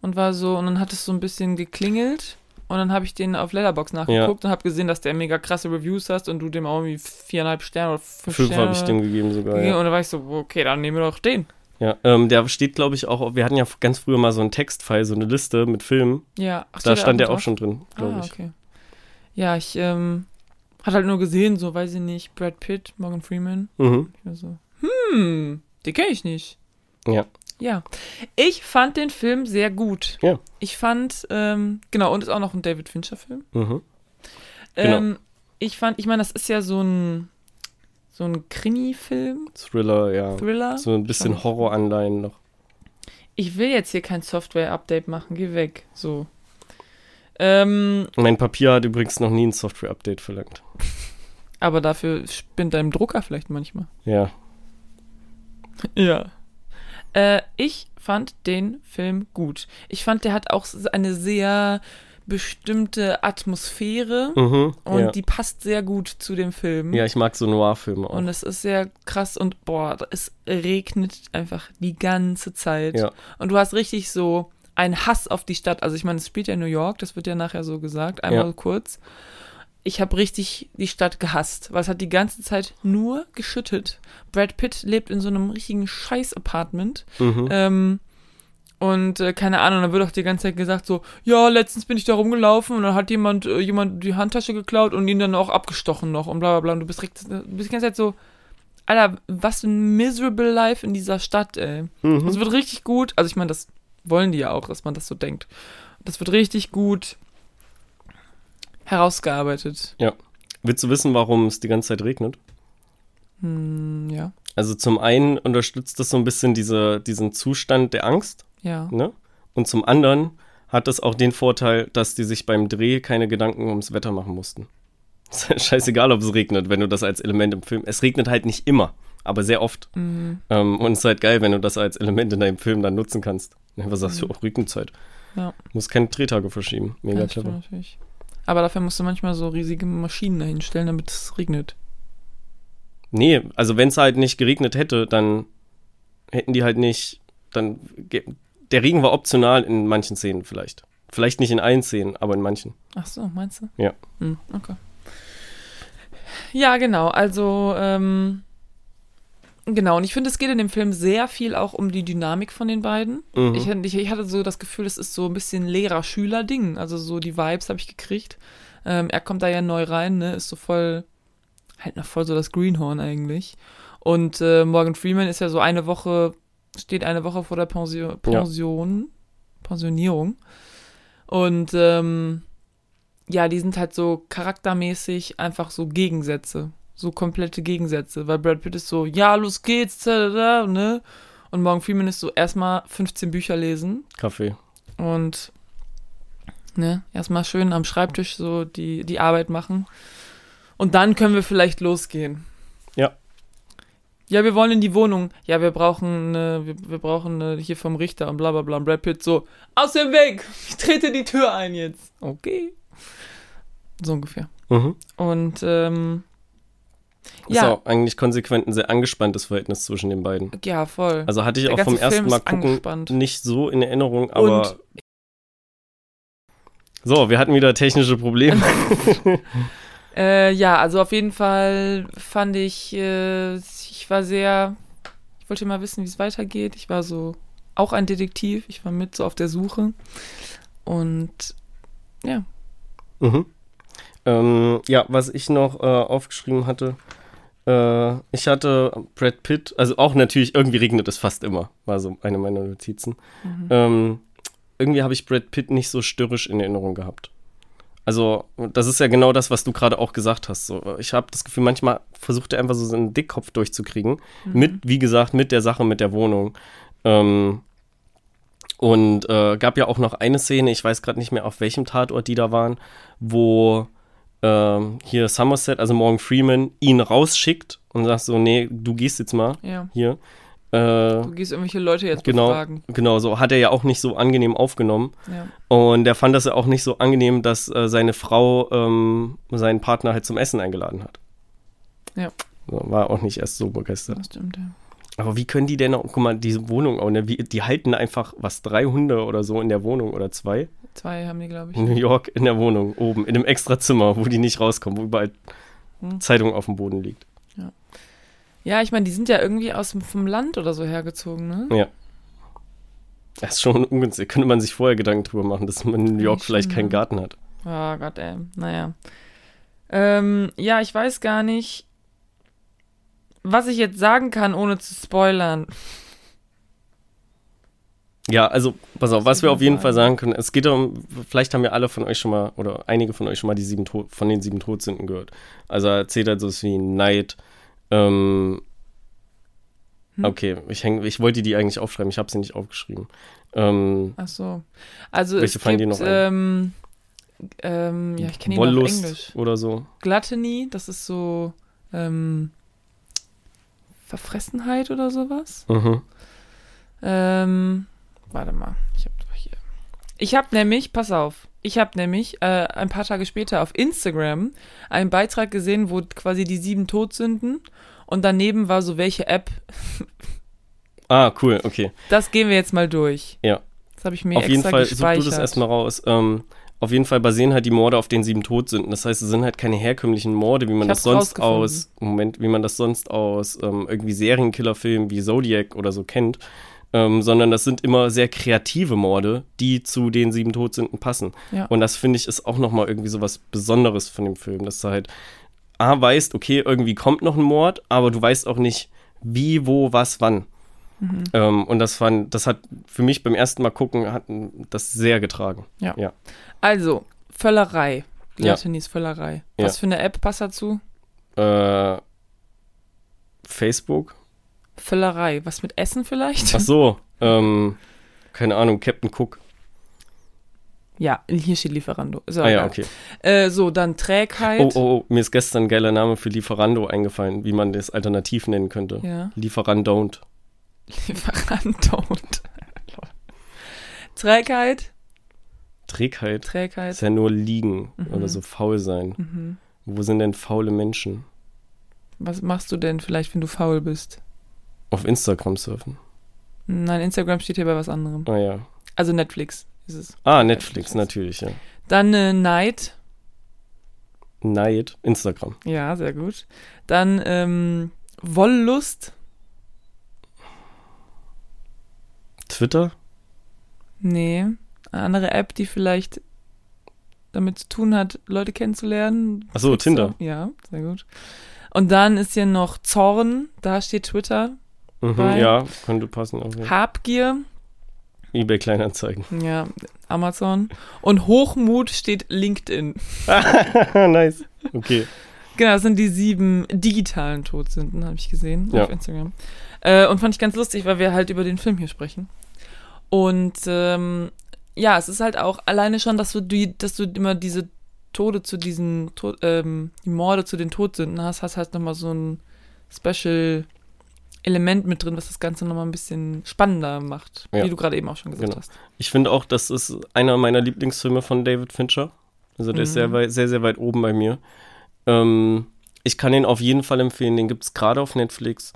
und war so, und dann hat es so ein bisschen geklingelt. Und dann habe ich den auf Letterbox nachgeguckt und habe gesehen, dass der mega krasse Reviews hast und du dem auch irgendwie viereinhalb Sterne oder fünf, Fünf Sterne habe ich dem gegeben sogar. gegeben. Ja, Und dann war ich so, okay, dann nehmen wir doch den. Ja ähm, der steht, glaube ich, auch, wir hatten ja ganz früher mal so einen Textfile, so eine Liste mit Filmen. Ja, ach, Da stand der drauf? auch schon drin, glaube Ah, ich. okay. Ja, ich ähm, hat halt nur gesehen, so weiß ich nicht, Brad Pitt, Morgan Freeman. Mhm. Ich war so, hm, den kenne ich nicht. Ja. Ja. Ich fand den Film sehr gut. Ja. Ich fand, ähm, genau, und ist auch noch ein David Fincher-Film. Mhm. Genau. Ähm, ich fand, ich meine, das ist ja so ein, so ein Krimi-Film, Thriller, ja. Thriller. So ein bisschen Schon. Horroranleihen noch. Ich will jetzt hier kein Software-Update machen, geh weg. So. Ähm, Mein Papier hat übrigens noch nie ein Software-Update verlangt. aber dafür spinnt deinem Drucker vielleicht manchmal. Ja. Ja. Äh, ich fand den Film gut. Ich fand, der hat auch eine sehr bestimmte Atmosphäre Mhm. und ja. die passt sehr gut zu dem Film. ja, ich mag so Noir-Filme auch. Und es ist sehr krass und boah, es regnet einfach die ganze Zeit. Ja. Und du hast richtig so ein Hass auf die Stadt. Also ich meine, es spielt ja in New York, das wird ja nachher so gesagt, einmal Ja. kurz. Ich habe richtig die Stadt gehasst, weil es hat die ganze Zeit nur geschüttet. Brad Pitt lebt in so einem richtigen Scheiß-Apartment. Mhm. Ähm, und äh, keine Ahnung, dann wird auch die ganze Zeit gesagt so, ja, letztens bin ich da rumgelaufen und dann hat jemand äh, jemand die Handtasche geklaut und ihn dann auch abgestochen noch und bla bla bla. Und du bist, direkt, du bist die ganze Zeit so, Alter, was für ein miserable life in dieser Stadt, ey. Mhm. Es wird richtig gut, also ich meine, das wollen die ja auch, dass man das so denkt. Das wird richtig gut herausgearbeitet. Willst du wissen, warum es die ganze Zeit regnet? Hm, ja, Also zum einen unterstützt das so ein bisschen diese, diesen Zustand der Angst, ja. ne? Und zum anderen hat es auch den Vorteil, dass die sich beim Dreh keine Gedanken ums Wetter machen mussten. Ist halt scheißegal, ob es regnet, wenn du das als Element im Film. Es regnet halt nicht immer, aber sehr oft. Mhm. Ähm, und es ist halt geil, wenn du das als Element in deinem Film dann nutzen kannst. Was sagst du? Auch Regenzeit. Ja. Muss keine Drehtage verschieben. Mega Ja, clever. natürlich. Aber dafür musst du manchmal so riesige Maschinen dahinstellen, damit es regnet. Nee, also wenn es halt nicht geregnet hätte, dann hätten die halt nicht, dann, der Regen war optional in manchen Szenen vielleicht. Vielleicht nicht in allen Szenen, aber in manchen. Ach so, meinst du? Ja. Hm, okay. Ja, genau. Also, ähm, genau. Und ich finde, es geht in dem Film sehr viel auch um die Dynamik von den beiden. Mhm. Ich, ich, ich hatte so das Gefühl, es ist so ein bisschen Lehrer-Schüler-Ding. Also so die Vibes habe ich gekriegt. Ähm, er kommt da ja neu rein, ne? Ist so voll, halt noch voll so das Greenhorn eigentlich. Und äh, Morgan Freeman ist ja so eine Woche, steht eine Woche vor der Pension, Pension Pensionierung. Und ähm, ja, die sind halt so charaktermäßig einfach so Gegensätze. So komplette Gegensätze. Weil Brad Pitt ist so, ja, los geht's, tada, ne? Und Morgan Freeman ist so erstmal 15 Bücher lesen Kaffee. und ne, erstmal schön am Schreibtisch so die, die Arbeit machen. Und dann können wir vielleicht losgehen. Ja. Ja, wir wollen in die Wohnung. Ja, wir brauchen, äh, wir, wir brauchen äh, hier vom Richter und bla bla bla. Und Brad Pitt so, aus dem Weg! Ich trete die Tür ein jetzt. Okay. So ungefähr. Mhm. Und ähm, Ist ja, auch eigentlich konsequent ein sehr angespanntes Verhältnis zwischen den beiden. ja, voll. Also hatte ich Der auch vom Film ersten Mal gucken angespannt. nicht so in Erinnerung, aber. Und- so, wir hatten wieder technische Probleme. Äh, ja, also auf jeden Fall fand ich, äh, ich war sehr, ich wollte mal wissen, wie es weitergeht. Ich war so auch ein Detektiv. Ich war mit so auf der Suche. Und ja, Mhm. Ähm, ja, was ich noch äh, aufgeschrieben hatte, äh, ich hatte Brad Pitt, also auch natürlich, irgendwie regnet es fast immer, war so eine meiner Notizen. Mhm. Ähm, irgendwie habe ich Brad Pitt nicht so störrisch in Erinnerung gehabt. Also, das ist ja genau das, was du gerade auch gesagt hast. So, ich habe das Gefühl, manchmal versucht er einfach so seinen Dickkopf durchzukriegen. Mhm. Mit, wie gesagt, mit der Sache mit der Wohnung. Ähm, und äh, gab ja auch noch eine Szene, ich weiß gerade nicht mehr, auf welchem Tatort die da waren, wo ähm, hier Somerset, also Morgan Freeman, ihn rausschickt und sagt so, nee, du gehst jetzt mal ja. hier. Äh, Du gehst irgendwelche Leute jetzt genau, befragen. genau, so hat er ja auch nicht so angenehm aufgenommen. Ja. Und er fand das ja auch nicht so angenehm, dass äh, seine Frau ähm, seinen Partner halt zum Essen eingeladen hat. Ja. So, war auch nicht erst so begeistert. Das stimmt, ja. Aber wie können die denn auch, guck mal, diese Wohnung auch, ne? Wie, die halten einfach was, drei Hunde oder so in der Wohnung oder zwei? Zwei haben die, glaube ich. In New York in der Wohnung, oben, in einem extra Zimmer, wo die nicht rauskommen, wo überall Hm. Zeitung auf dem Boden liegt. Ja, ich meine, die sind ja irgendwie aus dem, vom Land oder so hergezogen, ne? Das ist schon ungünstig. Könnte man sich vorher Gedanken drüber machen, dass man in New York vielleicht keinen ja. Garten hat. Oh Gott, ey. Naja. Ähm, ja, ich weiß gar nicht, was ich jetzt sagen kann, ohne zu spoilern. Ja, also, pass auf, was wir auf jeden Fall sagen? können, es geht um, vielleicht haben ja alle von euch schon mal, oder einige von euch schon mal die sieben Tod, von den sieben Todsünden gehört. Also er erzählt halt so wie Neid, ähm, Hm. okay, ich, häng, ich wollte die eigentlich aufschreiben, ich habe sie nicht aufgeschrieben. Ähm, Ach so. Also Welche es fallen gibt, dir noch ein? ähm, ähm, ja, ich kenne ihn auf Wollust Englisch. oder so. Gluttony, das ist so, ähm, Verfressenheit oder sowas. Mhm. Ähm, warte mal, ich hab doch hier. Ich habe nämlich, pass auf, ich habe nämlich äh, ein paar Tage später auf Instagram einen Beitrag gesehen, wo quasi die sieben Todsünden und daneben war so welche App. Ah, cool, okay. Das gehen wir jetzt mal durch. Ja. Das habe ich mir auf jeden extra Fall, such du das erstmal raus. Ähm, auf jeden Fall basieren halt die Morde auf den sieben Todsünden. Das heißt, es sind halt keine herkömmlichen Morde, wie man das sonst aus, Moment, wie man das sonst aus ähm, irgendwie Serienkillerfilmen wie Zodiac oder so kennt. Ähm, sondern das sind immer sehr kreative Morde, die zu den sieben Todsünden passen. Ja. Und das finde ich ist auch nochmal irgendwie so was Besonderes von dem Film, dass du halt A weißt, okay, irgendwie kommt noch ein Mord, aber du weißt auch nicht, wie, wo, was, wann. Mhm. Ähm, und das fand, das hat für mich beim ersten Mal gucken, hat das sehr getragen. Ja. Ja. Also, Völlerei. Ja. Gluttony's Völlerei. Ja. Was für eine App passt dazu? Äh, Facebook? Völlerei. Was mit Essen vielleicht? Ach so, ähm, keine Ahnung, Captain Cook. Ja, hier steht Lieferando. Ist Ah ja, egal. okay. Äh, so, dann Trägheit. Oh, oh, oh, mir ist gestern ein geiler Name für Lieferando eingefallen, wie man das alternativ nennen könnte. Ja. Lieferandon't. Lieferando. Trägheit. Trägheit Trägheit. ist ja nur liegen Mhm. oder so faul sein. Mhm. Wo sind denn faule Menschen? Was machst du denn vielleicht, wenn du faul bist? Auf Instagram surfen. Nein, Instagram steht hier bei was anderem. Ah ja. Also Netflix ist es. Ah, Netflix, natürlich, ja. Dann äh, Neid. Neid, Instagram. Ja, sehr gut. Dann ähm, Wollust. Twitter? Nee. Eine andere App, die vielleicht damit zu tun hat, Leute kennenzulernen. Ach so, Gibt's Tinder. Ja, sehr gut. Und dann ist hier noch Zorn, da steht Twitter. Mhm, ja, könnte passen. Jeden Fall. Habgier, eBay Kleinanzeigen. ja, Amazon. Und Hochmut steht LinkedIn. nice. Okay. Genau, das sind die sieben digitalen Todsünden, habe ich gesehen Ja. auf Instagram. Äh, und fand ich ganz lustig, weil wir halt über den Film hier sprechen. Und ähm, ja, es ist halt auch alleine schon, dass du die, dass du immer diese Tode zu diesen, Tod, ähm, die Morde zu den Todsünden hast, hast halt nochmal so ein Special Element mit drin, was das Ganze nochmal ein bisschen spannender macht, Ja. wie du gerade eben auch schon gesagt Genau. hast. Ich finde auch, das ist einer meiner Lieblingsfilme von David Fincher. Also der ist Mhm. sehr, weit, sehr, sehr weit oben bei mir. Ähm, ich kann den auf jeden Fall empfehlen. Den gibt es gerade auf Netflix.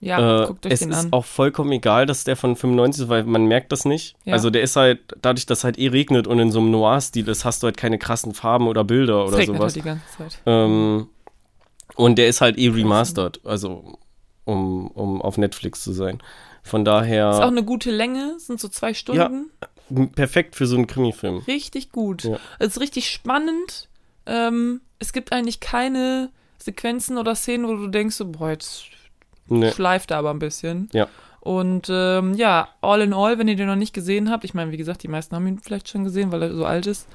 Ja, äh, guckt euch es den ist an. auch vollkommen egal, dass der von 95 ist, weil man merkt das nicht. Ja. Also der ist halt, dadurch, dass halt eh regnet und in so einem Noir-Stil ist, hast du halt keine krassen Farben oder Bilder es oder regnet sowas. halt die ganze Zeit. Ähm, und der ist halt eh remastered, also um, um auf Netflix zu sein. Von Ist auch daher eine gute Länge, sind so zwei Stunden. m- perfekt für so einen Krimi-Film. Richtig gut. Ja. Es ist richtig spannend. Ähm, es gibt eigentlich keine Sequenzen oder Szenen, wo du denkst, so, boah, jetzt Ne, schleift er aber ein bisschen. Ja. Und ähm, ja, all in all, wenn ihr den noch nicht gesehen habt, ich meine, wie gesagt, die meisten haben ihn vielleicht schon gesehen, weil er so alt ist.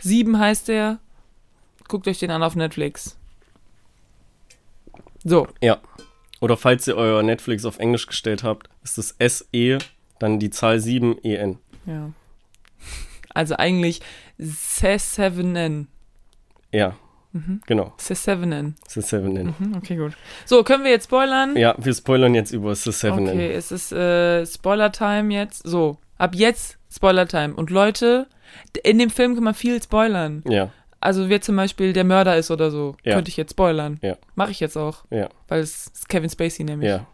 Sieben heißt der. Guckt euch den an auf Netflix. So, Oder falls ihr euer Netflix auf Englisch gestellt habt, ist es SE, dann die Zahl 7 EN. ja. Also eigentlich C7N. Ja, Mhm. genau. C7N. Es ist 7N. Mhm, okay, gut. So, können wir jetzt spoilern? Ja, wir spoilern jetzt über es ist 7N. Okay, es ist äh, Spoiler-Time jetzt. So, ab jetzt Spoiler-Time. Und Leute, in dem Film kann man viel spoilern. Ja, Also wer zum Beispiel der Mörder ist oder so, Ja. könnte ich jetzt spoilern. Ja. Mache ich jetzt auch. Ja. Weil es ist Kevin Spacey nämlich. ja.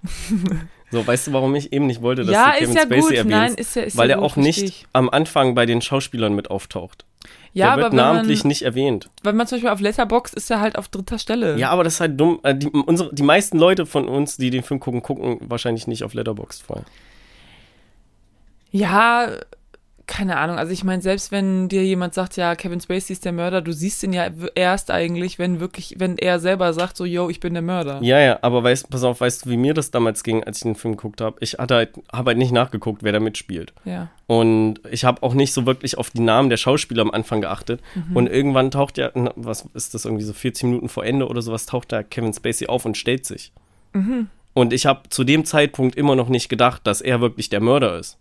so, weißt du, warum ich eben nicht wollte, dass ja, du Kevin ist ja Spacey gut. erwähnst? Nein, ist ja, ist weil ja er auch versteh nicht ich. am Anfang bei den Schauspielern mit auftaucht. Ja, Der wird aber namentlich man, nicht erwähnt. wenn man zum Beispiel auf Letterbox ist er halt auf dritter Stelle. Ja, aber das ist halt dumm. Äh, Die, unsere, die meisten Leute von uns, die den Film gucken, gucken wahrscheinlich nicht auf Letterboxd vorher. Ja, keine Ahnung. Also ich meine, selbst wenn dir jemand sagt, ja, Kevin Spacey ist der Mörder, du siehst ihn ja erst eigentlich, wenn wirklich, wenn er selber sagt, so, yo, ich bin der Mörder. Ja, ja, aber weißt, pass auf, weißt du, wie mir das damals ging, als ich den Film geguckt habe? Ich hatte halt, habe halt nicht nachgeguckt, wer da mitspielt. Ja. Und ich habe auch nicht so wirklich auf die Namen der Schauspieler am Anfang geachtet. Mhm. Und irgendwann taucht ja, was ist das irgendwie so 40 Minuten vor Ende oder sowas, taucht da Kevin Spacey auf und stellt sich. Mhm. Und ich habe zu dem Zeitpunkt immer noch nicht gedacht, dass er wirklich der Mörder ist.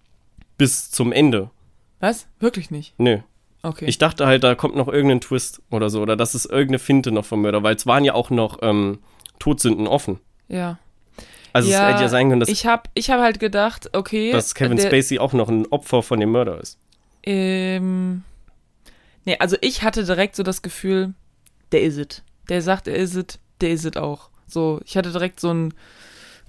Bis zum Ende. Was? Wirklich nicht? Nö. Okay. Ich dachte halt, da kommt noch irgendein Twist oder so. Oder das ist irgendeine Finte noch vom Mörder, weil es waren ja auch noch ähm, Todsünden offen. ja. Also Ja, es hätte ja sein können, dass, ich habe ich hab halt gedacht, okay. dass Kevin der, Spacey auch noch ein Opfer von dem Mörder ist. Ähm, nee, also ich hatte direkt so das Gefühl, der is it. Der sagt, er is it, der is it auch. So, ich hatte direkt so ein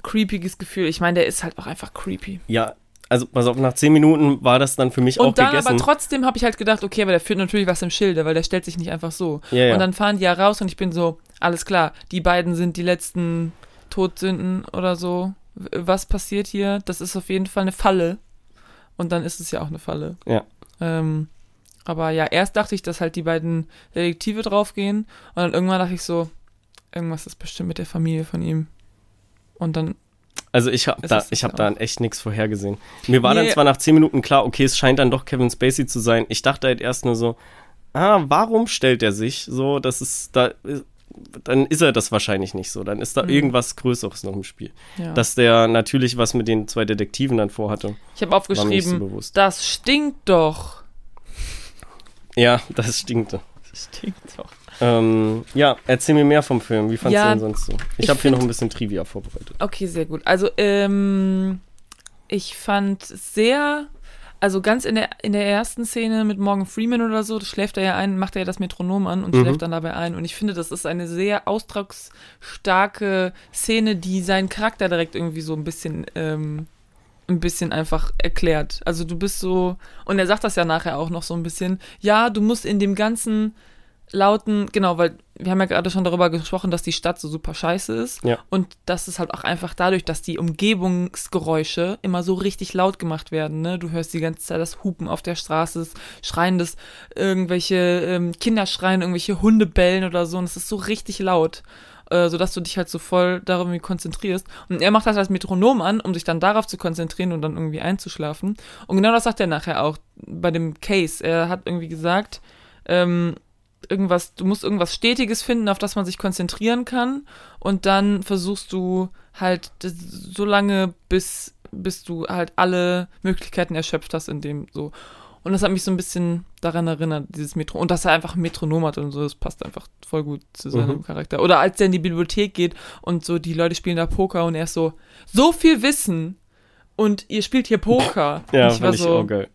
creepiges Gefühl. Ich meine, der ist halt auch einfach creepy. Ja, also pass auf, nach zehn Minuten war das dann für mich auch Und dann gegessen. aber trotzdem habe ich halt gedacht, okay, aber der führt natürlich was im Schilde, weil der stellt sich nicht einfach so. Ja. Und dann fahren die ja raus und ich bin so, alles klar, die beiden sind die letzten Todsünden oder so. Was passiert hier? Das ist auf jeden Fall eine Falle. Und dann ist es ja auch eine Falle. Ja. Ähm, aber ja, erst dachte ich, dass halt die beiden Detektive draufgehen. Und dann irgendwann dachte ich so, irgendwas ist bestimmt mit der Familie von ihm. Und dann, Also ich habe Es da, ich habe da echt nichts vorhergesehen. Mir war dann Nee. zwar nach zehn Minuten klar, okay, es scheint dann doch Kevin Spacey zu sein. Ich dachte halt erst nur so, ah, warum stellt er sich so? Das ist da, dann ist er das wahrscheinlich nicht so. Dann ist da Mhm. irgendwas Größeres noch im Spiel. ja. Dass der natürlich was mit den zwei Detektiven dann vorhatte, ich habe so aufgeschrieben, bewusst. das stinkt doch. Ja, das stinkte. Das stinkt doch. Ähm, ja, erzähl mir mehr vom Film. Wie fandst Ja, du den sonst so? Ich, ich habe hier noch ein bisschen Trivia vorbereitet. Okay, sehr gut. Also, ähm, ich fand sehr, also ganz in der, in der ersten Szene mit Morgan Freeman oder so, das schläft er ja ein, macht er ja das Metronom an und Mhm. schläft dann dabei ein. Und ich finde, das ist eine sehr ausdrucksstarke Szene, die seinen Charakter direkt irgendwie so ein bisschen, ähm, ein bisschen einfach erklärt. Also du bist so, und er sagt das ja nachher auch noch so ein bisschen, ja, du musst in dem ganzen lauten, genau, weil wir haben ja gerade schon darüber gesprochen, dass die Stadt so super scheiße ist. Ja. Und das ist halt auch einfach dadurch, dass die Umgebungsgeräusche immer so richtig laut gemacht werden. Ne? Du hörst die ganze Zeit das Hupen auf der Straße, das Schreien, das irgendwelche ähm, Kinder schreien, irgendwelche Hunde bellen oder so. Und es ist so richtig laut, äh, sodass du dich halt so voll darauf konzentrierst. Und er macht das als Metronom an, um sich dann darauf zu konzentrieren und dann irgendwie einzuschlafen. Und genau das sagt er nachher auch bei dem Case. Er hat irgendwie gesagt, ähm, irgendwas, du musst irgendwas Stetiges finden, auf das man sich konzentrieren kann. Und dann versuchst du halt so lange, bis, bis du halt alle Möglichkeiten erschöpft hast in dem so. Und das hat mich so ein bisschen daran erinnert, dieses Metro. Und dass er einfach ein Metronom hat und so, das passt einfach voll gut zu seinem Mhm. Charakter. Oder als er in die Bibliothek geht und so die Leute spielen da Poker und er ist so, so viel Wissen und ihr spielt hier Poker. Ja, und ich war ich so, auch geil.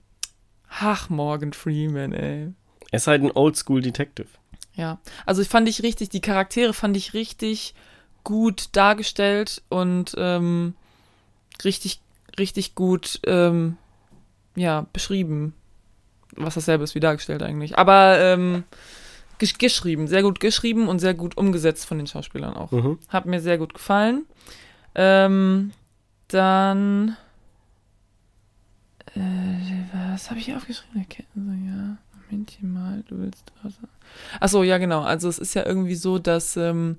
ach, Morgan Freeman, ey. Er ist halt ein Oldschool-Detective. Ja, also ich fand ich richtig, die Charaktere fand ich richtig gut dargestellt und ähm, richtig, richtig gut, ähm, ja, beschrieben. Was dasselbe ist wie dargestellt eigentlich. Aber ähm, gesch geschrieben, sehr gut geschrieben und sehr gut umgesetzt von den Schauspielern auch. Mhm. Hat mir sehr gut gefallen. Ähm, dann. Äh, was habe ich hier aufgeschrieben? Ja, Momentchen mal, du willst. Achso, ja, genau. Also, es ist ja irgendwie so, dass ähm,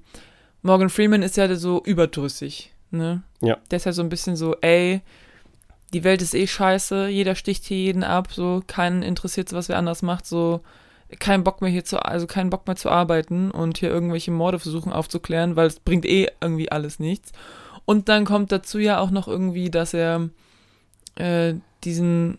Morgan Freeman ist ja so überdrüssig. Ne? Ja. Der ist ja so ein bisschen so, ey, die Welt ist eh scheiße, jeder sticht hier jeden ab, so, keinen interessiert, was wer anders macht, so, kein Bock mehr hier zu, also keinen Bock mehr zu arbeiten und hier irgendwelche Morde versuchen aufzuklären, weil es bringt eh irgendwie alles nichts. Und dann kommt dazu ja auch noch irgendwie, dass er äh, diesen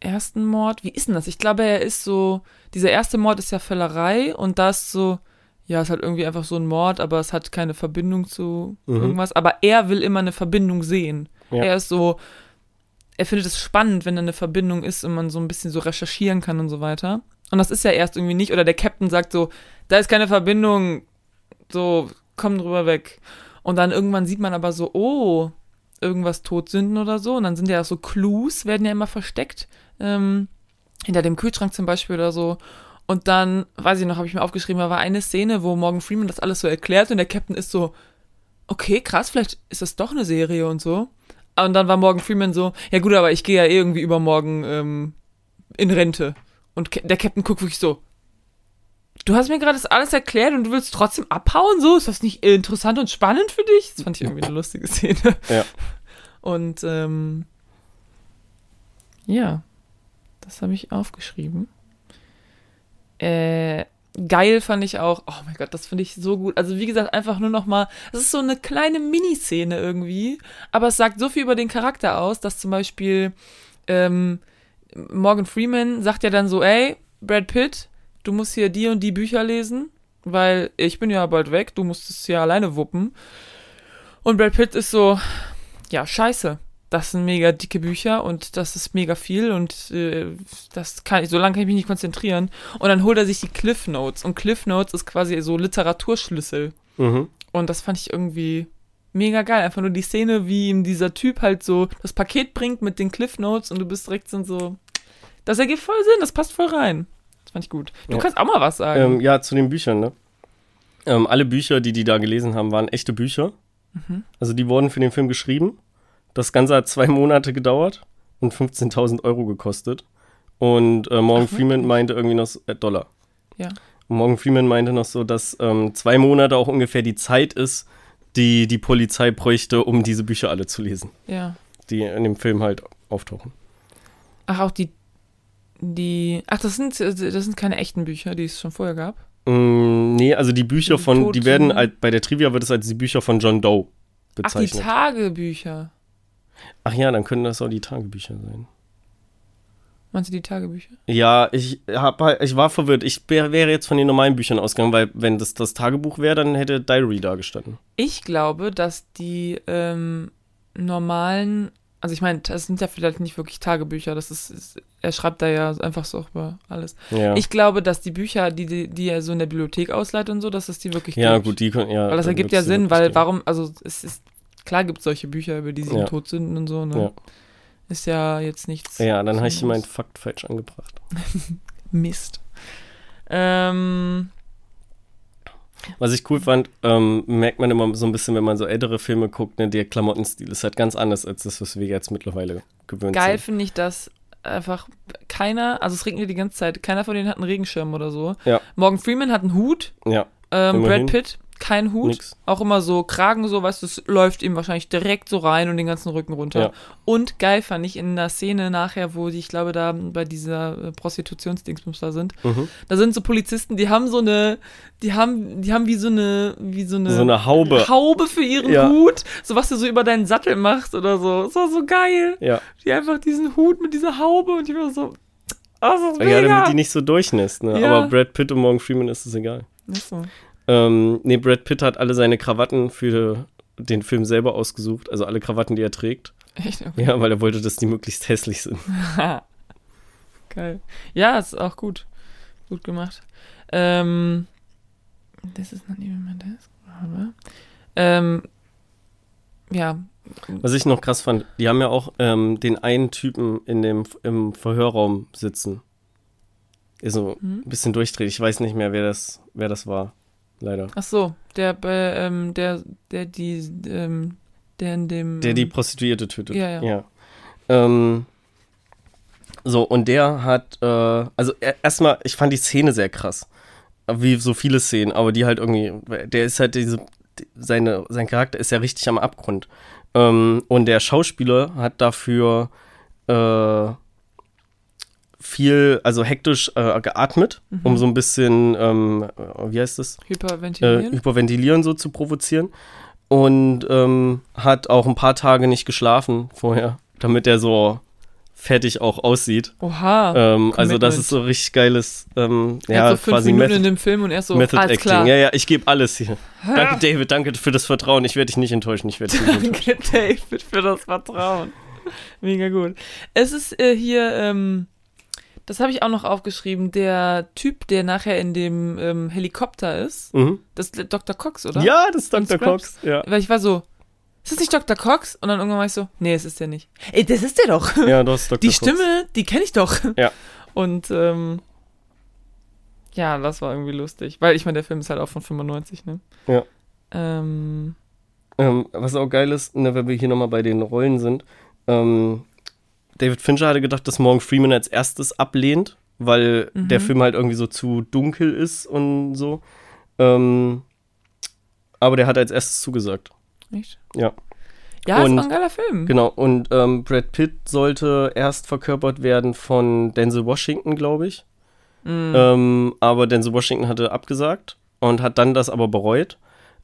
ersten Mord, wie ist denn das? Ich glaube, er ist so, dieser erste Mord ist ja Völlerei und das so, ja, ist halt irgendwie einfach so ein Mord, aber es hat keine Verbindung zu Mhm. irgendwas. Aber er will immer eine Verbindung sehen. Ja. Er ist so, er findet es spannend, wenn da eine Verbindung ist und man so ein bisschen so recherchieren kann und so weiter. Und das ist ja erst irgendwie nicht. Oder der Captain sagt so, da ist keine Verbindung, so, komm drüber weg. Und dann irgendwann sieht man aber so, oh, irgendwas Todsünden oder so. Und dann sind ja auch so Clues, werden ja immer versteckt. Ähm, hinter dem Kühlschrank zum Beispiel oder so. Und dann, weiß ich noch, habe ich mir aufgeschrieben, da war eine Szene, wo Morgan Freeman das alles so erklärt und der Captain ist so, okay, krass, vielleicht ist das doch eine Serie und so. Und dann war Morgan Freeman so, ja gut, aber ich gehe ja irgendwie übermorgen ähm, in Rente. Und der Captain guckt wirklich so, du hast mir gerade das alles erklärt und du willst trotzdem abhauen, so? Ist das nicht interessant und spannend für dich? Das fand ich irgendwie eine lustige Szene. Ja. Und ähm, ja, das habe ich aufgeschrieben. Äh, geil fand ich auch. Oh mein Gott, das finde ich so gut. Also wie gesagt, einfach nur noch mal. Es ist so eine kleine Miniszene irgendwie, aber es sagt so viel über den Charakter aus, dass zum Beispiel ähm, Morgan Freeman sagt ja dann so, ey, Brad Pitt, du musst hier die und die Bücher lesen, weil ich bin ja bald weg, du musst es ja alleine wuppen. Und Brad Pitt ist so, ja, scheiße. Das sind mega dicke Bücher und das ist mega viel und äh, das kann ich, so lange kann ich mich nicht konzentrieren. Und dann holt er sich die Cliff Notes und Cliff Notes ist quasi so Literaturschlüssel. Mhm. Und das fand ich irgendwie Mega geil. Einfach nur die Szene, wie ihm dieser Typ halt so das Paket bringt mit den Cliff Notes und du bist direkt so. Das ergibt voll Sinn, das passt voll rein. Das fand ich gut. Du Ja. kannst auch mal was sagen. Ähm, ja, zu den Büchern, ne? Ähm, alle Bücher, die die da gelesen haben, waren echte Bücher. Mhm. Also die wurden für den Film geschrieben. Das Ganze hat zwei Monate gedauert und 15.000 Euro gekostet. Und äh, Morgan Ach, Freeman wirklich? meinte irgendwie noch, so- äh, Dollar. Ja. Und Morgan Freeman meinte noch so, dass ähm, zwei Monate auch ungefähr die Zeit ist, die die Polizei bräuchte, um diese Bücher alle zu lesen, ja. die in dem Film halt auftauchen. Ach, auch die. Die. Ach, das sind, das sind keine echten Bücher, die es schon vorher gab. Mm, nee, also die Bücher Die von, die Toten- werden, halt, bei der Trivia wird es als die Bücher von John Doe Ach, die bezeichnet. Tagebücher. Ach ja, dann können das auch die Tagebücher sein. Meinst du die Tagebücher? Ja, ich, hab, halt- ich war verwirrt. Ich wär, wäre jetzt von den normalen Büchern ausgegangen, weil wenn das das Tagebuch wäre, dann hätte Diary da gestanden. Ich glaube, dass die ähm, normalen, also ich meine, das sind ja vielleicht nicht wirklich Tagebücher, das ist, ist er schreibt da ja einfach so über alles. Ja, Ich glaube, dass die Bücher, die, die, die er so in der Bibliothek ausleiht und so, dass es die wirklich ja gibt. gut, die können, ja. Weil das ergibt ja Sinn, weil warum, also es ist, klar gibt es solche Bücher über die sieben Ja. Todsünden und so, ne? Ja. Ist ja jetzt nichts. Ja, dann habe ich meinen Fakt falsch angebracht. Mist. Ähm, Was ich cool fand, ähm, merkt man immer so ein bisschen, wenn man so ältere Filme guckt, ne, der Klamottenstil ist halt ganz anders als das, was wir jetzt mittlerweile gewöhnt geil sind. finde ich, dass einfach keiner, also es regnet die ganze Zeit, keiner von denen hat einen Regenschirm oder so. Ja. Morgan Freeman hat einen Hut, Ja, ähm. Brad Pitt kein Hut. nix. Auch immer so Kragen, so, weißt du, es läuft ihm wahrscheinlich direkt so rein und den ganzen Rücken runter. Ja. Und geil fand ich in der Szene nachher, wo die, ich glaube, da bei dieser äh, Prostitutionsdingsbums da sind, Mhm. da sind so Polizisten, die haben so eine, die haben, die haben wie so eine, wie so eine, So eine Haube. Haube für ihren Ja. Hut, so was du so über deinen Sattel machst oder so. Das war so geil. Ja. Die einfach diesen Hut mit dieser Haube und ich war so, oh, das ist ja, mega. damit die nicht so durchnässt, ne? Ja. Aber Brad Pitt und Morgan Freeman ist es egal. Ist so. Ähm, nee, Brad Pitt hat alle seine Krawatten für den Film selber ausgesucht, also alle Krawatten, die er trägt. Echt? Okay. Ja, weil er wollte, dass die möglichst hässlich sind. Geil. Ja, ist auch gut. Gut gemacht. Ähm, this is not even my desk. Aber, ähm, ja. Was ich noch krass fand, die haben ja auch ähm, den einen Typen in dem im Verhörraum sitzen. Ist so Hm? ein bisschen durchdreht. Ich weiß nicht mehr, wer das, wer das war. Leider. Ach so, der, bei, ähm, der, der, die, ähm, der in dem. Der die Prostituierte tötet. Ja, ja. Ähm, so, und der hat, äh, also er- erstmal, ich fand die Szene sehr krass. Wie so viele Szenen, aber die halt irgendwie, der ist halt diese, seine, sein Charakter ist ja richtig am Abgrund. Ähm, und der Schauspieler hat dafür äh, viel, also hektisch äh, geatmet, Mhm. um so ein bisschen, ähm, äh, wie heißt das? äh, Hyperventilieren. Hyperventilieren so zu provozieren. Und ähm, hat auch ein paar Tage nicht geschlafen vorher, damit er so fertig auch aussieht. Oha. Ähm, also das ist so richtig geiles, ähm, er ja, hat so fünf quasi Minuten in Method, dem Film und er ist so, Method Acting. klar. Ja, ja, ich gebe alles hier. Danke, David, danke für das Vertrauen. Ich werde dich nicht enttäuschen. Ich werde dich nicht enttäuschen. Danke, David, für das Vertrauen. Mega gut. Es ist äh, hier, ähm, das habe ich auch noch aufgeschrieben, der Typ, der nachher in dem ähm, Helikopter ist, Mhm. das ist Dr. Cox, oder? Ja, das ist Dr. Cox. Ja. Weil ich war so, ist das nicht Dr. Cox? Und dann irgendwann war ich so, nee, es ist der nicht. Ey, das ist der doch. ja, das ist Dr. Die Cox. Stimme, die kenne ich doch. Ja. Und ähm, ja, das war irgendwie lustig. Weil ich meine, der Film ist halt auch von 95, ne? Ja. Ähm, Ähm, was auch geil ist, ne, wenn wir hier nochmal bei den Rollen sind, ähm, David Fincher hatte gedacht, dass Morgan Freeman als erstes ablehnt, weil Mhm. der Film halt irgendwie so zu dunkel ist und so. Ähm, aber der hat als erstes zugesagt. echt? Ja. Ja, Und- war ein geiler Film. Genau, und ähm, Brad Pitt sollte erst verkörpert werden von Denzel Washington, glaube ich. Mhm. Ähm, aber Denzel Washington hatte abgesagt und hat dann das aber bereut.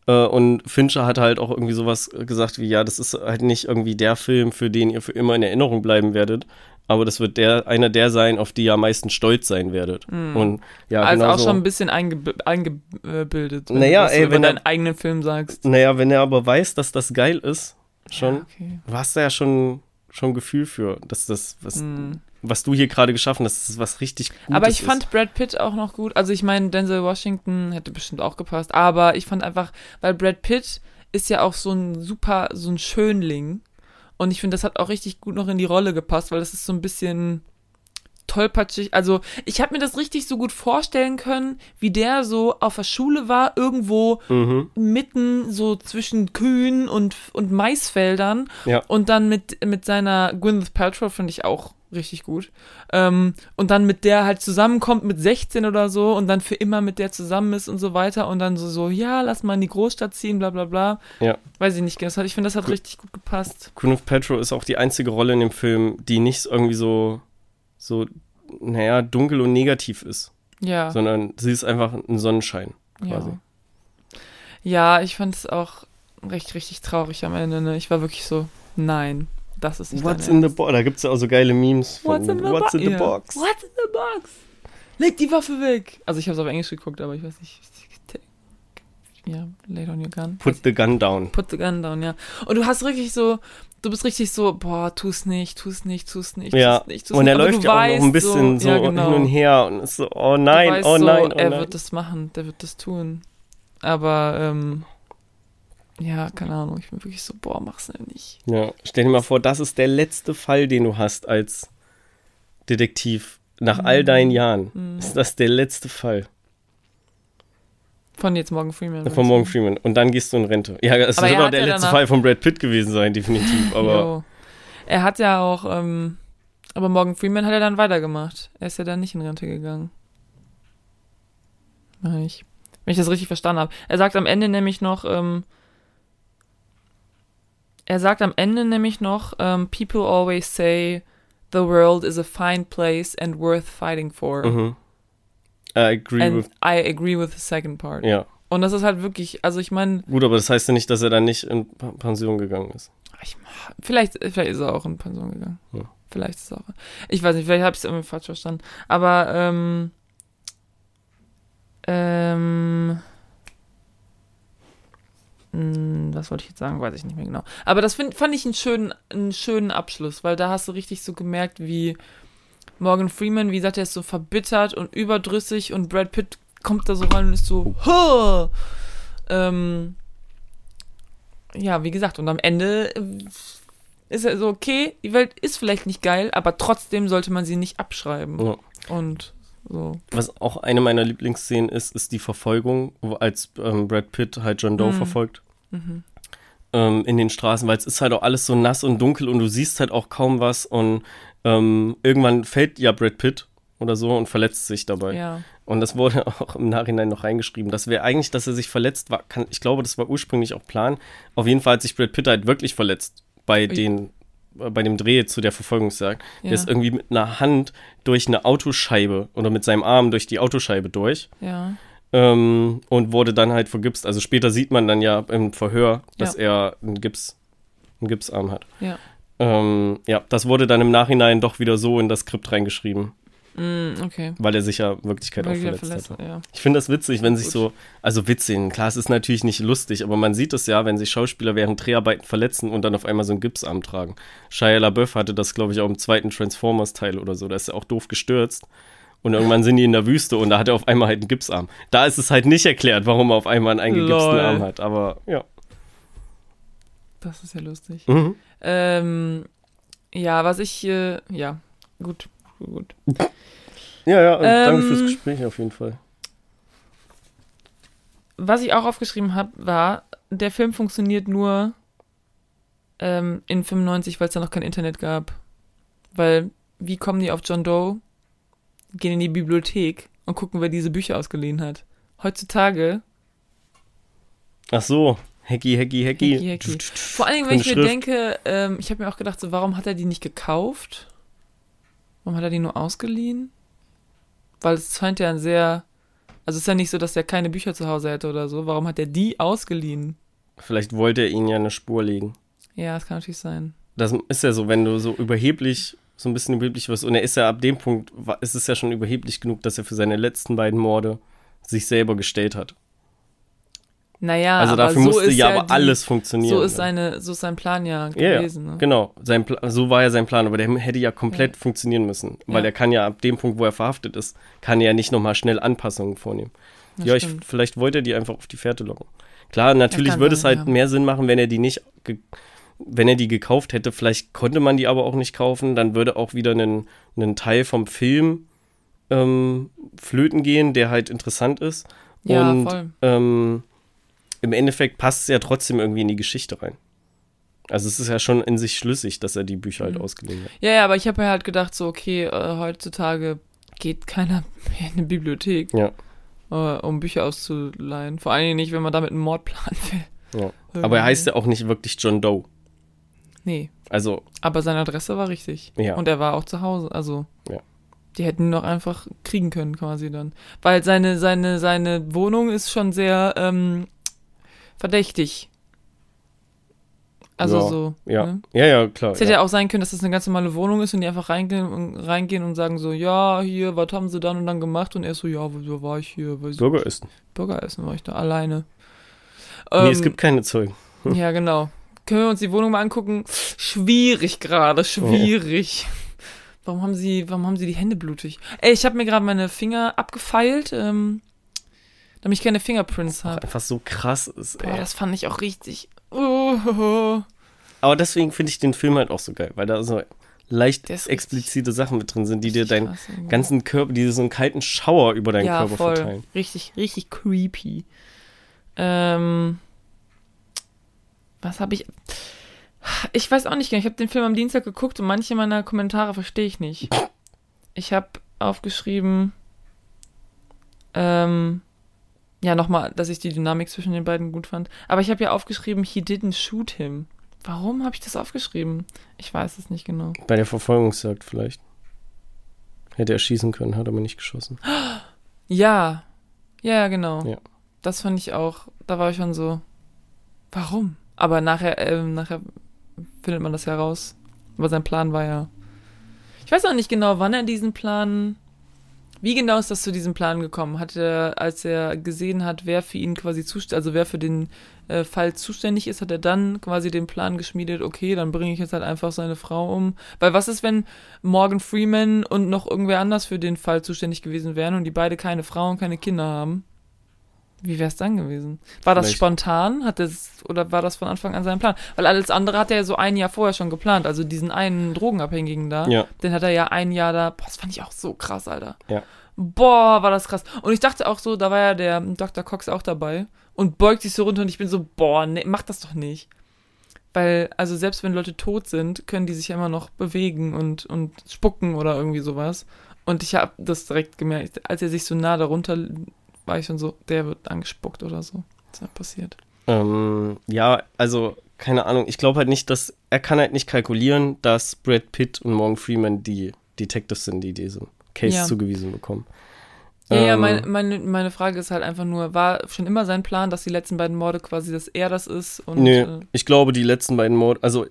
Äh, und Fincher hat halt auch irgendwie sowas gesagt wie, ja, das ist halt nicht irgendwie der Film, für den ihr für immer in Erinnerung bleiben werdet. Aber das wird der, einer der sein, auf die ihr am meisten stolz sein werdet. Und ja, also genau auch so. schon ein bisschen eingeb eingebildet, wenn Naja, du ey, über wenn er- deinen eigenen Film sagst. Naja, wenn er aber weiß, dass das geil ist, schon, Ja, okay. du hast da ja schon, schon ein Gefühl für, dass das, was, Mhm. Was du hier gerade geschaffen hast, ist was richtig Gutes Aber ich ist. fand Brad Pitt auch noch gut. Also ich meine, Denzel Washington hätte bestimmt auch gepasst. Aber ich fand einfach, weil Brad Pitt ist ja auch so ein super, so ein Schönling. Und ich finde, das hat auch richtig gut noch in die Rolle gepasst, weil das ist so ein bisschen tollpatschig. Also, ich habe mir das richtig so gut vorstellen können, wie der so auf der Schule war, irgendwo Mhm. mitten so zwischen Kühen und, und Maisfeldern. Ja. Und dann mit, mit seiner Gwyneth Paltrow finde ich auch richtig gut. Ähm, und dann mit der halt zusammenkommt mit 16 oder so und dann für immer mit der zusammen ist und so weiter und dann so, so ja, lass mal in die Großstadt ziehen, bla bla bla. Ja. Weiß ich nicht, ich finde, das hat richtig gut gepasst. Gwyneth Paltrow ist auch die einzige Rolle in dem Film, die nicht irgendwie so, so, naja, dunkel und negativ ist, Ja. sondern sie ist einfach ein Sonnenschein quasi. Ja, ja ich fand es auch recht, richtig traurig am Ende. Ne? Ich war wirklich so, nein, das ist nicht What's in the box? Da gibt es ja auch so geile Memes von What's in the, What's in the ja. box? What's in the box? Leg die Waffe weg. Also ich habe es auf Englisch geguckt, aber ich weiß nicht. Ja, lay down your gun. Put the gun down. Put the gun down, ja. Und du hast richtig so, du bist richtig so, boah, tu's nicht, tu's nicht, tu's nicht, Ja, tu's nicht, tu's und er nicht. Aber läuft ja auch noch ein bisschen so, ja, genau. hin und her und ist so, oh nein, weißt oh so, nein, oh er nein. wird das machen, der wird das tun. Aber, ähm, ja, keine Ahnung, ich bin wirklich so, boah, mach's nicht. Ja, stell dir mal vor, das ist der letzte Fall, den du hast als Detektiv. Nach Mhm. all deinen Jahren ist das der letzte Fall Von jetzt Morgan Freeman. von Morgan Freeman. Und dann gehst du in Rente. Ja, es wird auch der ja letzte Fall von Brad Pitt gewesen sein, definitiv. Aber Jo. Er hat ja auch, ähm, aber Morgan Freeman hat er dann weitergemacht. Er ist ja dann nicht in Rente gegangen. Meine ich. Wenn ich das richtig verstanden habe. Er sagt am Ende nämlich noch, ähm, er sagt am Ende nämlich noch, ähm, people always say the world is a fine place and worth fighting for. mhm. I agree And with. I agree with the second part. Ja. Und das ist halt wirklich, also ich meine, Gut, aber das heißt ja nicht, dass er dann nicht in Pension gegangen ist. Ich, vielleicht, vielleicht ist er auch in Pension gegangen. Ja. Vielleicht ist er auch. Ich weiß nicht, vielleicht habe ich es irgendwie falsch verstanden. Aber, ähm. Ähm. Was wollte ich jetzt sagen? Weiß ich nicht mehr genau. Aber das find, fand ich einen schönen, einen schönen Abschluss, weil da hast du richtig so gemerkt, wie Morgan Freeman, wie gesagt, er ist so verbittert und überdrüssig und Brad Pitt kommt da so rein und ist so, ähm, ja, wie gesagt, und am Ende äh, ist er so, okay, die Welt ist vielleicht nicht geil, aber trotzdem sollte man sie nicht abschreiben. Ja. Und so. Was auch eine meiner Lieblingsszenen ist, ist die Verfolgung, als ähm, Brad Pitt halt John Doe Mhm. verfolgt. Mhm. ähm, in den Straßen, weil es ist halt auch alles so nass und dunkel und du siehst halt auch kaum was und ähm, irgendwann fällt ja Brad Pitt oder so und verletzt sich dabei. Ja. Und das wurde auch im Nachhinein noch reingeschrieben. Das wäre eigentlich, dass er sich verletzt war, kann, ich glaube, das war ursprünglich auch Plan. Auf jeden Fall hat sich Brad Pitt halt wirklich verletzt bei den äh, bei dem Dreh zu der Verfolgungsjagd. Ja. Der ist irgendwie mit einer Hand durch eine Autoscheibe oder mit seinem Arm durch die Autoscheibe durch Ja. ähm, und wurde dann halt vergipst. Also später sieht man dann ja im Verhör, dass er einen Gips, einen Gipsarm hat. Ja. Ähm, ja, das wurde dann im Nachhinein doch wieder so in das Skript reingeschrieben, Mm, okay. weil er sich ja in Wirklichkeit auch Weil wieder verletzt verletzt, hatte. ja. Ich finde das witzig, wenn sich so, also witzig, klar, es ist natürlich nicht lustig, aber man sieht es ja, wenn sich Schauspieler während Dreharbeiten verletzen und dann auf einmal so einen Gipsarm tragen. Shia LaBeouf hatte das, glaube ich, auch im zweiten Transformers-Teil oder so, da ist er auch doof gestürzt. Und irgendwann sind die in der Wüste und da hat er auf einmal halt einen Gipsarm. Da ist es halt nicht erklärt, warum er auf einmal einen eingegipsten Lol. Arm hat. Aber ja. Das ist ja lustig. Mhm. Ähm, ja, was ich, äh, ja, gut, gut. Ja, ja, und danke Ähm, fürs Gespräch auf jeden Fall. Was ich auch aufgeschrieben habe, war, der Film funktioniert nur ähm, in 95, weil es da noch kein Internet gab. Weil, wie kommen die auf John Doe? Gehen in die Bibliothek und gucken, wer diese Bücher ausgeliehen hat. Heutzutage, Ach so, Hacky, Hacky, Hacky. Vor allen Dingen, wenn ich mir denke, ähm, ich habe mir auch gedacht, so, warum hat er die nicht gekauft? Warum hat er die nur ausgeliehen? Weil es scheint ja ein sehr, also es ist ja nicht so, dass er keine Bücher zu Hause hätte oder so. Warum hat er die ausgeliehen? Vielleicht wollte er ihnen ja eine Spur legen. Ja, das kann natürlich sein. Das ist ja so, wenn du so überheblich, so ein bisschen überheblich wirst. Und er ist ja ab dem Punkt, ist es ja schon überheblich genug, dass er für seine letzten beiden Morde sich selber gestellt hat. Naja, also dafür so musste ja ja aber die, alles funktionieren. So ist, ne? seine, so ist sein Plan ja Ja, ja, gewesen. ne? Genau, sein Pla so war ja sein Plan, aber der hätte ja komplett funktionieren müssen. Weil Ja. er kann ja ab dem Punkt, wo er verhaftet ist, kann er ja nicht nochmal schnell Anpassungen vornehmen. Ja, ich, vielleicht wollte er die einfach auf die Fährte locken. Klar, natürlich würde es halt ja. mehr Sinn machen, wenn er die nicht, wenn er die gekauft hätte. Vielleicht konnte man die aber auch nicht kaufen. Dann würde auch wieder ein, ein Teil vom Film ähm, flöten gehen, der halt interessant ist. Ja, Und voll. ähm, im Endeffekt passt es ja trotzdem irgendwie in die Geschichte rein. Also es ist ja schon in sich schlüssig, dass er die Bücher halt Mhm. ausgeliehen hat. Ja, ja, aber ich habe mir halt gedacht, so, okay, äh, heutzutage geht keiner mehr in eine Bibliothek, Ja. äh, um Bücher auszuleihen. Vor allen Dingen nicht, wenn man damit einen Mord planen will. Ja. Aber er heißt ja auch nicht wirklich John Doe. Nee, Also, aber seine Adresse war richtig. Ja. Und er war auch zu Hause, also. Ja. Die hätten ihn doch einfach kriegen können, quasi dann. Weil seine, seine, seine Wohnung ist schon sehr ähm, verdächtig. Also Ja, so. ja. Ne? Ja, ja, klar. Es hätte ja. ja auch sein können, dass das eine ganz normale Wohnung ist und die einfach reingehen und, reingehen und sagen so, ja, hier, was haben sie dann und dann gemacht? Und er so, ja, wo war ich hier? Weiß ich- Bürger ist. Burgeressen war ich da alleine. nee, es Ähm, gibt keine Zeugen. Ja, genau. Können wir uns die Wohnung mal angucken? Schwierig gerade, schwierig. Warum haben sie, warum haben sie die Hände blutig? Ey, ich habe mir gerade meine Finger abgefeilt, ähm, damit ich keine Fingerprints habe. Einfach so krass ist, Boah, ey. das fand ich auch richtig. Oh, Aber deswegen finde ich den Film halt auch so geil, weil da so leicht explizite Sachen mit drin sind, die dir deinen krass ganzen Körper, die dir so einen kalten Schauer über deinen ja, Körper voll. verteilen. Richtig, richtig creepy. Ähm, was habe ich? Ich weiß auch nicht genau. Ich habe den Film am Dienstag geguckt und manche meiner Kommentare verstehe ich nicht. Ich habe aufgeschrieben, ähm, ja, nochmal, dass ich die Dynamik zwischen den beiden gut fand. Aber ich habe ja aufgeschrieben, he didn't shoot him. Warum habe ich das aufgeschrieben? Ich weiß es nicht genau. Bei der Verfolgungsjagd vielleicht. Hätte er schießen können, hat aber nicht geschossen. Ja, ja, ja, genau. Ja. Das fand ich auch, da war ich schon so, warum? Aber nachher, ähm, nachher findet man das ja raus. Aber sein Plan war ja. Ich weiß auch nicht genau, wann er diesen Plan. Wie genau ist das zu diesem Plan gekommen? Hat er, als er gesehen hat, wer für ihn quasi zuständig, also wer für den äh, Fall zuständig ist, hat er dann quasi den Plan geschmiedet, okay, dann bringe ich jetzt halt einfach seine Frau um. Weil was ist, wenn Morgan Freeman und noch irgendwer anders für den Fall zuständig gewesen wären und die beide keine Frau und keine Kinder haben? Wie wäre es dann gewesen? War das Vielleicht- spontan? Hat das, oder war das von Anfang an sein Plan? Weil alles andere hat er ja so ein Jahr vorher schon geplant. Also diesen einen Drogenabhängigen da, Ja. den hat er ja ein Jahr da. Boah, das fand ich auch so krass, Alter. Ja. Boah, war das krass. Und ich dachte auch so, da war ja der Dr. Cox auch dabei und beugt sich so runter und ich bin so, boah, nee, mach das doch nicht. Weil, also selbst wenn Leute tot sind, können die sich ja immer noch bewegen und, und spucken oder irgendwie sowas. Und ich habe das direkt gemerkt, als er sich so nah darunter war ich schon so, der wird angespuckt oder so. Das ist ja passiert. Ähm, ja, also, keine Ahnung. Ich glaube halt nicht, dass er kann halt nicht kalkulieren, dass Brad Pitt und Morgan Freeman die Detectives sind, die diesen Case Ja. zugewiesen bekommen. Ja, ja, Ähm, meine, meine, Frage ist halt einfach nur, war schon immer sein Plan, dass die letzten beiden Morde quasi, dass er das ist? Und, Nö, äh, ich glaube, die letzten beiden Morde, also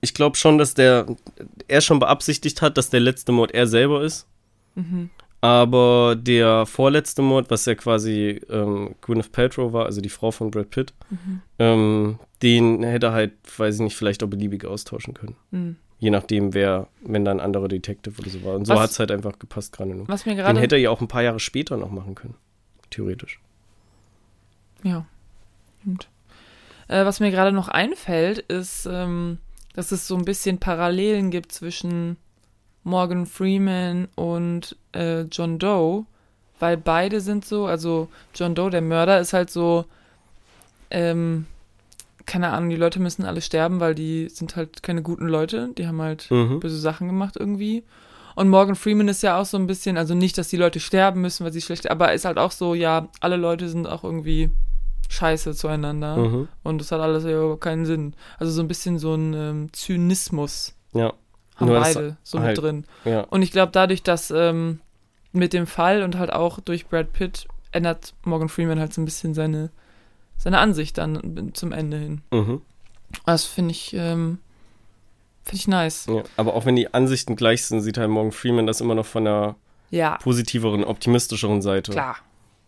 ich glaube schon, dass der, er schon beabsichtigt hat, dass der letzte Mord er selber ist. mhm. Aber der vorletzte Mord, was ja quasi ähm, Gwyneth Paltrow war, also die Frau von Brad Pitt, Mhm. ähm, den hätte er halt, weiß ich nicht, vielleicht auch beliebig austauschen können. Mhm. Je nachdem, wer, wenn da ein anderer Detective oder so war. Und so hat es halt einfach gepasst gerade nur. Was mir Den gerade. hätte er ja auch ein paar Jahre später noch machen können. Theoretisch. Ja. Stimmt. Äh, was mir gerade noch einfällt, ist, ähm, dass es so ein bisschen Parallelen gibt zwischen Morgan Freeman und äh, John Doe, weil beide sind so, also John Doe, der Mörder, ist halt so, ähm, keine Ahnung, die Leute müssen alle sterben, weil die sind halt keine guten Leute, die haben halt Mhm. böse Sachen gemacht irgendwie. Und Morgan Freeman ist ja auch so ein bisschen, also nicht, dass die Leute sterben müssen, weil sie schlecht, aber ist halt auch so, ja, alle Leute sind auch irgendwie scheiße zueinander Mhm. und das hat alles ja überhaupt keinen Sinn. Also so ein bisschen so ein ähm, Zynismus Ja, haben Nur beide so halt- mit drin. ja. Und ich glaube, dadurch, dass ähm, mit dem Fall und halt auch durch Brad Pitt ändert Morgan Freeman halt so ein bisschen seine, seine Ansicht dann zum Ende hin. Mhm. Das finde ich, ähm, finde ich nice. ja. Aber auch wenn die Ansichten gleich sind, sieht halt Morgan Freeman das immer noch von einer Ja, positiveren, optimistischeren Seite. klar.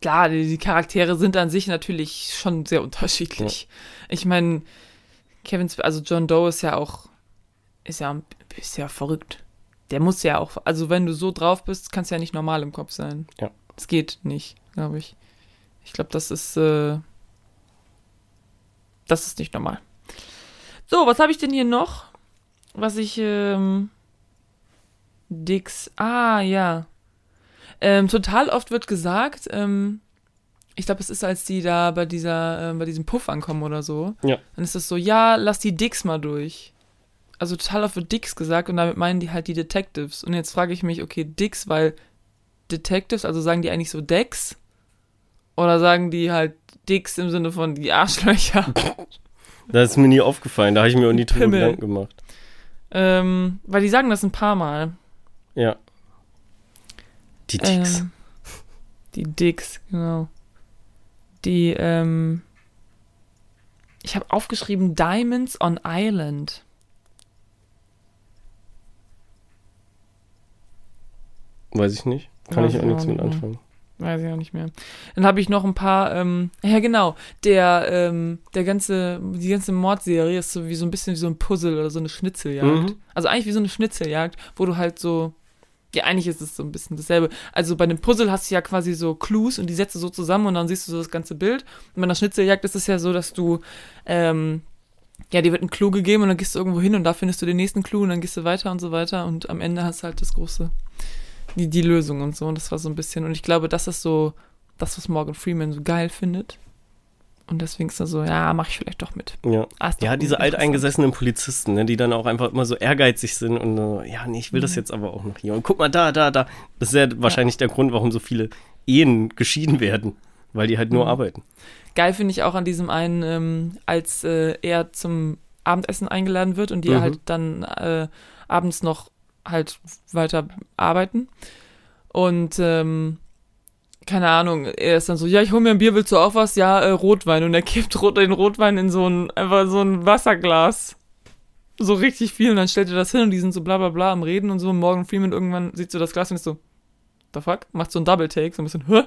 Klar, die, die Charaktere sind an sich natürlich schon sehr unterschiedlich. Ich meine, Kevin, also John Doe ist ja auch, ist ja, ist ja verrückt. Der muss ja auch, also wenn du so drauf bist, kannst du ja nicht normal im Kopf sein. Ja. Es geht nicht, glaube ich. Ich glaube, das ist, äh, das ist nicht normal. So, was habe ich denn hier noch? Was ich, ähm, Dix, ah, ja. Ähm, total oft wird gesagt, ähm, ich glaube, es ist, als die da bei dieser, äh, bei diesem Puff ankommen oder so. Ja. Dann ist es so, ja, lass die Dicks mal durch. Also total oft wird Dicks gesagt und damit meinen die halt die Detectives. Und jetzt frage ich mich, okay, Dicks, weil Detectives, also sagen die eigentlich so Decks? Oder sagen die halt Dicks im Sinne von die Arschlöcher? Das ist mir nie aufgefallen, da habe ich mir auch nie drüber. Gedanken gemacht. ähm, weil die sagen das ein paar Mal. Ja. Die Dicks. Ähm, die Dicks, genau. Die, ähm, ich habe aufgeschrieben Diamonds on Island. Weiß ich nicht. Kann Weiß ich auch ich nichts mit anfangen. Weiß ich auch nicht mehr. Dann habe ich noch ein paar, ähm, ja genau, der, ähm, der ganze, die ganze Mordserie ist so wie so ein bisschen wie so ein Puzzle oder so eine Schnitzeljagd. Mhm. Also eigentlich wie so eine Schnitzeljagd, wo du halt so, ja eigentlich ist es so ein bisschen dasselbe. Also bei einem Puzzle hast du ja quasi so Clues und die setzt du so zusammen und dann siehst du so das ganze Bild. Und bei einer Schnitzeljagd ist es ja so, dass du, ähm, ja, dir wird ein Clou gegeben und dann gehst du irgendwo hin und da findest du den nächsten Clou und dann gehst du weiter und so weiter und am Ende hast du halt das große, die, die Lösung und so. Und das war so ein bisschen, und ich glaube, das ist so das, was Morgan Freeman so geil findet. Und deswegen ist er so, ja, mach ich vielleicht doch mit. Ja. Ah, Ja, diese alteingesessenen Polizisten, ne, die dann auch einfach immer so ehrgeizig sind und so, ja, nee, ich will das Mhm. jetzt aber auch noch hier. Und guck mal da, da, da. Das ist ja wahrscheinlich der Grund, warum so viele Ehen geschieden werden, weil die halt nur Mhm. arbeiten. Geil finde ich auch an diesem einen, ähm, als äh, er zum Abendessen eingeladen wird und die Mhm. halt dann äh, abends noch halt weiter arbeiten. Und ähm, keine Ahnung, er ist dann so, ja, ich hol mir ein Bier, willst du auch was? Ja, äh, Rotwein. Und er kippt rot, den Rotwein in so ein, einfach so ein Wasserglas. So richtig viel. Und dann stellt er das hin und die sind so bla bla bla am Reden und so. Und Morgan Freeman irgendwann sieht so das Glas und ist so, the fuck? Macht so ein Double Take, so ein bisschen, hä?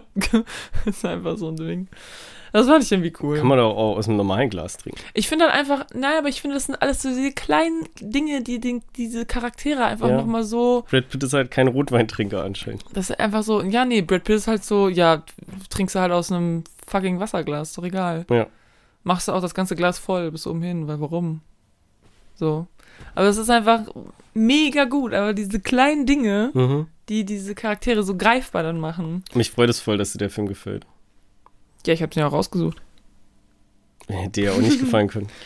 das ist einfach so ein Ding. Das fand ich irgendwie cool. Kann man doch auch aus einem normalen Glas trinken. Ich finde halt einfach, naja, aber ich finde, das sind alles so diese kleinen Dinge, die den, diese Charaktere einfach Ja. nochmal so, Brad Pitt ist halt kein Rotweintrinker anscheinend. das ist einfach so, ja, nee, Brad Pitt ist halt so, ja, trinkst du halt aus einem fucking Wasserglas, doch egal. Ja. Machst du auch das ganze Glas voll bis oben hin, weil warum? So. Aber es ist einfach mega gut, aber diese kleinen Dinge, Mhm. Die diese Charaktere so greifbar dann machen. Mich freut es voll, dass dir der Film gefällt. Ja, ich hab's ja auch rausgesucht. Hätte dir ja auch nicht gefallen können.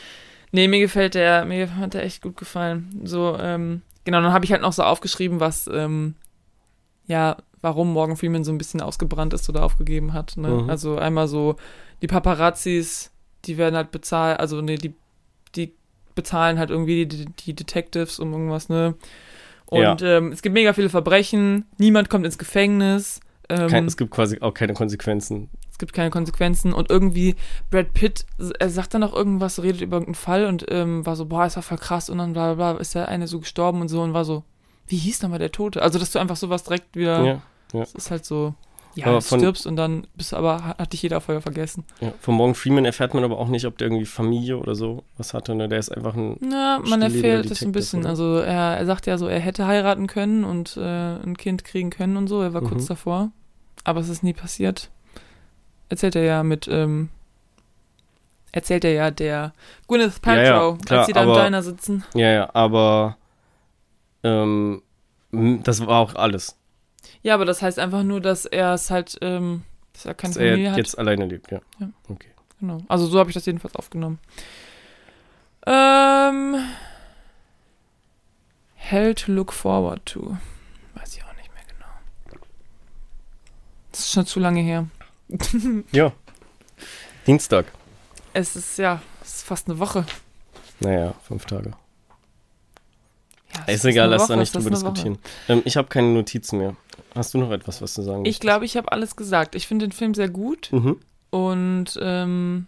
Nee, mir gefällt der, mir hat der echt gut gefallen. So, ähm, genau, dann habe ich halt noch so aufgeschrieben, was, ähm, ja, warum Morgan Freeman so ein bisschen ausgebrannt ist oder aufgegeben hat. Ne? Mhm. Also einmal so, die Paparazzis, die werden halt bezahlt, also nee, die, die bezahlen halt irgendwie die, die Detectives um irgendwas, ne? Und ähm, es gibt mega viele Verbrechen, niemand kommt ins Gefängnis. Ähm, Kein, es gibt quasi auch keine Konsequenzen. es gibt keine Konsequenzen und irgendwie Brad Pitt, er sagt dann noch irgendwas, redet über irgendeinen Fall und ähm, war so, boah, ist ja voll krass und dann bla bla bla, ist der eine so gestorben und so und war so, wie hieß nochmal der Tote? Also, dass du einfach sowas direkt wieder, Ja. das ist halt so, ja, Aber du von- stirbst und dann bist aber, hat dich jeder vorher vergessen. ja. Von Morgan Freeman erfährt man aber auch nicht, ob der irgendwie Familie oder so was hatte. Ne? Der ist einfach ein. Ja, man erfährt das ein bisschen. oder? Also er, er sagt ja so, er hätte heiraten können und äh, ein Kind kriegen können und so. Er war kurz Mhm. davor. Aber es ist nie passiert. Erzählt er ja mit, ähm, erzählt er ja der Gwyneth Ja, ja, Paltrow, klar, als sie da im aber- Diner sitzen. Ja, ja, aber. Ähm, das war auch alles. Ja, aber das heißt einfach nur, dass er es halt, ähm, dass er keine Dass er Familie hat. jetzt alleine lebt, ja. Ja. Okay. Genau. Also so habe ich das jedenfalls aufgenommen. Ähm, Hell to look forward to. Weiß ich auch nicht mehr genau. Das ist schon zu lange her. Ja. Dienstag. Es ist ja, es ist fast eine Woche. Naja, fünf Tage. Ja, es Ist egal, lass da nicht ist drüber diskutieren. Ähm, ich habe keine Notizen mehr. Hast du noch etwas, was du sagen Ich glaube, ich habe alles gesagt. Ich finde den Film sehr gut Mhm. und ähm,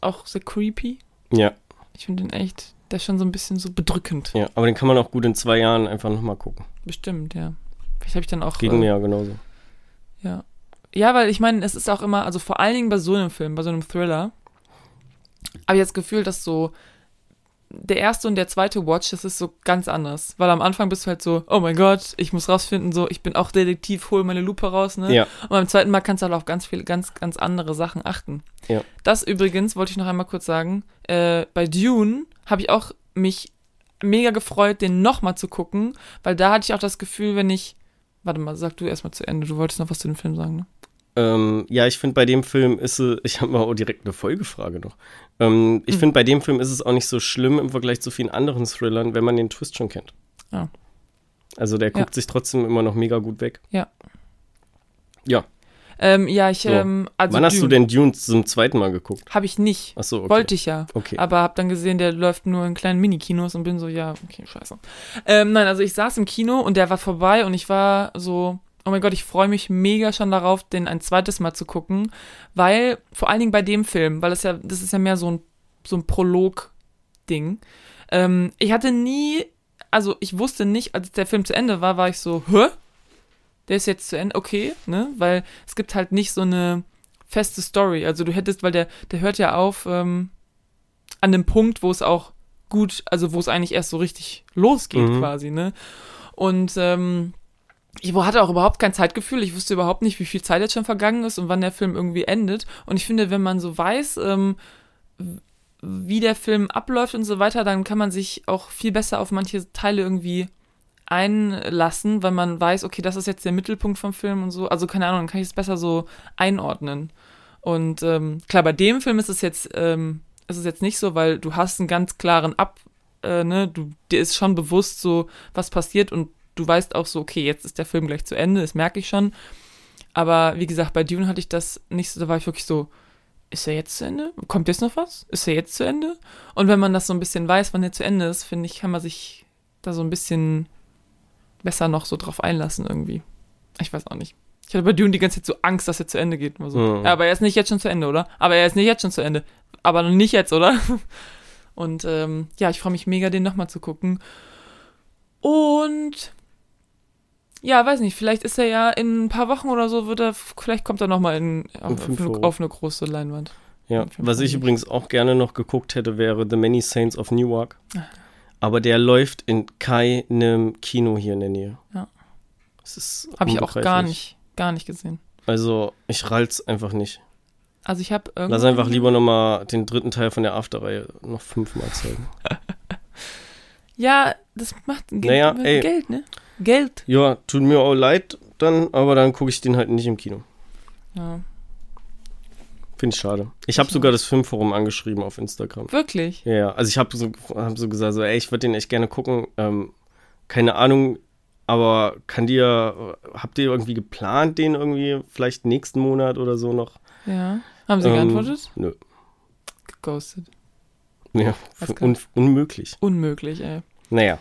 auch sehr creepy. Ja, Ich finde den echt, der ist schon so ein bisschen so bedrückend. ja. Aber den kann man auch gut in zwei Jahren einfach nochmal gucken. Bestimmt, ja. Vielleicht habe ich dann auch. Ging äh, mir ja genauso. Ja. Ja, weil ich meine, es ist auch immer, also vor allen Dingen bei so einem Film, bei so einem Thriller, habe ich das Gefühl, dass so der erste und der zweite Watch, das ist so ganz anders. Weil am Anfang bist du halt so, oh mein Gott, ich muss rausfinden, so, ich bin auch Detektiv, hol meine Lupe raus, ne? Ja. Und beim zweiten Mal kannst du halt auf ganz viele, ganz, ganz andere Sachen achten. Ja. Das übrigens, wollte ich noch einmal kurz sagen, äh, bei Dune habe ich auch mich mega gefreut, den nochmal zu gucken, weil da hatte ich auch das Gefühl, wenn ich, warte mal, sag du erstmal zu Ende, du wolltest noch was zu dem Film sagen, ne? Ähm, ja, ich finde bei dem Film ist es, ich habe mal auch direkt eine Folgefrage noch. Ähm, ich Hm. finde bei dem Film ist es auch nicht so schlimm im Vergleich zu vielen anderen Thrillern, wenn man den Twist schon kennt. Ja. Also der Ja. guckt sich trotzdem immer noch mega gut weg. Ja. Ja. Ähm, ja, ich, So. ähm, also Wann hast du denn Dune zum zweiten Mal geguckt? Habe ich nicht. Achso, okay. Wollte ich ja. Okay. Aber hab dann gesehen, der läuft nur in kleinen Minikinos und bin so, ja, okay, scheiße. Ähm, nein, also ich saß im Kino und der war vorbei und ich war so, oh mein Gott, ich freue mich mega schon darauf, den ein zweites Mal zu gucken, weil, vor allen Dingen bei dem Film, weil es ja, das ist ja mehr so ein, so ein Prolog-Ding. Ähm, ich hatte nie, also ich wusste nicht, als der Film zu Ende war, war ich so, hä? Der ist jetzt zu Ende, okay, ne? Weil es gibt halt nicht so eine feste Story. Also du hättest, weil der, der hört ja auf ähm, an dem Punkt, wo es auch gut, also wo es eigentlich erst so richtig losgeht Mhm. quasi, ne? Und ähm, ich hatte auch überhaupt kein Zeitgefühl. Ich wusste überhaupt nicht, wie viel Zeit jetzt schon vergangen ist und wann der Film irgendwie endet. Und ich finde, wenn man so weiß, ähm, wie der Film abläuft und so weiter, dann kann man sich auch viel besser auf manche Teile irgendwie einlassen, weil man weiß, okay, das ist jetzt der Mittelpunkt vom Film und so. Also keine Ahnung, dann kann ich es besser so einordnen. Und ähm, klar, bei dem Film ist es jetzt, ähm, ist es jetzt nicht so, weil du hast einen ganz klaren Ab, äh, ne, du, dir ist schon bewusst so, was passiert und du weißt auch so, okay, jetzt ist der Film gleich zu Ende, das merke ich schon. Aber wie gesagt, bei Dune hatte ich das nicht so, da war ich wirklich so, ist er jetzt zu Ende? Kommt jetzt noch was? Ist er jetzt zu Ende? Und wenn man das so ein bisschen weiß, wann er zu Ende ist, finde ich, kann man sich da so ein bisschen besser noch so drauf einlassen irgendwie. Ich weiß auch nicht. Ich hatte bei Dune die ganze Zeit so Angst, dass er zu Ende geht. So. Mhm. Ja, aber er ist nicht jetzt schon zu Ende, oder? Aber er ist nicht jetzt schon zu Ende. Aber noch nicht jetzt, oder? Und ähm, ja, ich freue mich mega, den nochmal zu gucken. Und ja, weiß nicht, vielleicht ist er ja in ein paar Wochen oder so, wird er, vielleicht kommt er nochmal in, auf, auf, eine, auf eine große Leinwand. Ja, was ich übrigens auch gerne noch geguckt hätte, wäre The Many Saints of Newark. Ah. Aber der läuft in keinem Kino hier in der Nähe. Ja. Das ist Habe ich auch gar nicht, gar nicht gesehen. Also, ich rall's einfach nicht. Also ich habe irgendwie. Lass einfach lieber nochmal den dritten Teil von der Afterreihe noch fünfmal zeigen. Ja, das macht Geld, Naja, ey. Geld ne? Geld. Ja, tut mir auch leid dann, aber dann gucke ich den halt nicht im Kino. Ja. Finde ich schade. Ich habe sogar das Filmforum angeschrieben auf Instagram. Wirklich? Ja. Also ich habe so, hab so gesagt, so, ey, ich würde den echt gerne gucken. Ähm, keine Ahnung, aber kann dir, habt ihr irgendwie geplant, den irgendwie vielleicht nächsten Monat oder so noch? Ja. Haben sie Ähm, geantwortet? Nö. Geghostet. Ja, un unmöglich. Unmöglich, ey. Naja,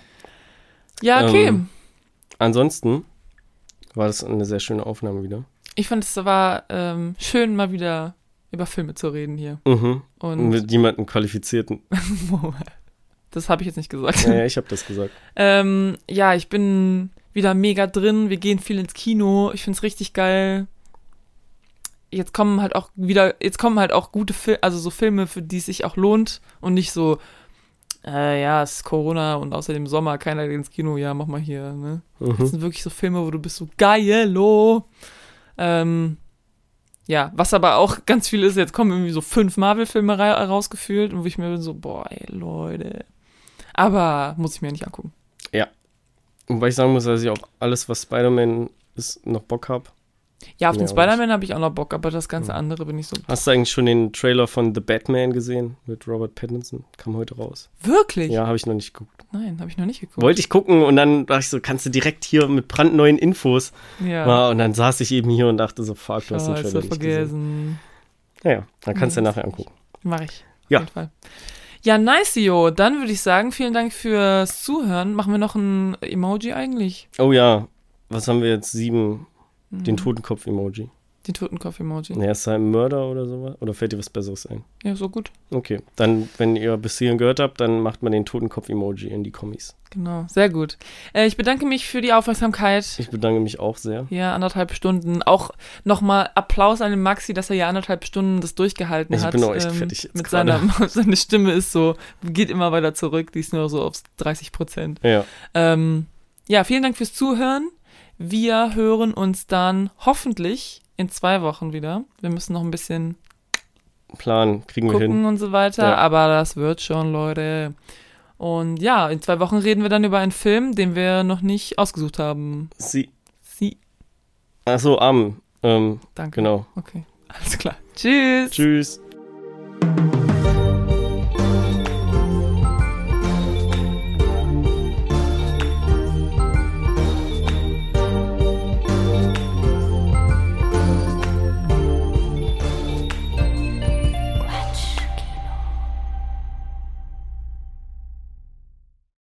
Ja, okay. Ähm, ansonsten war das eine sehr schöne Aufnahme wieder. ich fand es war ähm, schön, mal wieder über Filme zu reden hier. Mhm. Und Mit jemandem qualifizierten. das habe ich jetzt nicht gesagt. Ja, ja, ich habe das gesagt. Ähm, ja, ich bin wieder mega drin. Wir gehen viel ins Kino. Ich find's richtig geil. Jetzt kommen halt auch wieder, jetzt kommen halt auch gute Filme, also so Filme, für die es sich auch lohnt und nicht so, äh, ja, es ist Corona und außerdem Sommer, keiner geht ins Kino, ja, mach mal hier, ne? Das Mhm. sind wirklich so Filme, wo du bist so geilo. Ähm, ja, was aber auch ganz viel ist, jetzt kommen irgendwie so fünf Marvel-Filme ra rausgefühlt und wo ich mir bin so, boah, ey, Leute. Aber muss ich mir nicht angucken. Wobei ich sagen muss, dass ich auf alles, was Spider-Man ist, noch Bock habe. Ja, auf den Ja, Spider-Man habe ich auch noch Bock, aber das ganze Mhm. andere bin ich so. Hast du eigentlich schon den Trailer von The Batman gesehen mit Robert Pattinson? Kam heute raus. Wirklich? Ja, habe ich noch nicht geguckt. Nein, habe ich noch nicht geguckt. Wollte ich gucken und dann dachte ich so, kannst du direkt hier mit brandneuen Infos. Ja. Ja. Und dann saß ich eben hier und dachte so, fuck, du hast den Trailer nicht gesehen. vergessen. Naja, dann kannst du Ja. nachher angucken. Mach ich. Auf Ja. jeden Fall. Ja, nice, Jo. Dann würde ich sagen, vielen Dank fürs Zuhören. Machen wir noch ein Emoji eigentlich? Oh ja, was haben wir jetzt? Sieben, den Hm. Totenkopf-Emoji. Den Totenkopf-Emoji. Ja, ist er ein Mörder oder sowas? Oder fällt dir was Besseres ein? Ja, so gut. Okay, dann, wenn ihr bis hierhin gehört habt, dann macht man den Totenkopf-Emoji in die Kommis. Genau, sehr gut. Äh, ich bedanke mich für die Aufmerksamkeit. Ich bedanke mich auch sehr. Ja, anderthalb Stunden. Auch nochmal Applaus an den Maxi, dass er ja anderthalb Stunden das durchgehalten Ich hat. bin auch echt fertig jetzt Mit gerade. seiner, seine Stimme ist so, geht immer weiter zurück. Die ist nur so auf 30 Prozent. Ja, Ähm, ja, vielen Dank fürs Zuhören. Wir hören uns dann hoffentlich in zwei Wochen wieder. Wir müssen noch ein bisschen Plan kriegen wir hin. gucken und so weiter, Ja. aber das wird schon, Leute. Und ja, in zwei Wochen reden wir dann über einen Film, den wir noch nicht ausgesucht haben. Sie. Sie. Achso, Am. Ähm, Danke. genau. Okay, alles klar. Tschüss. Tschüss.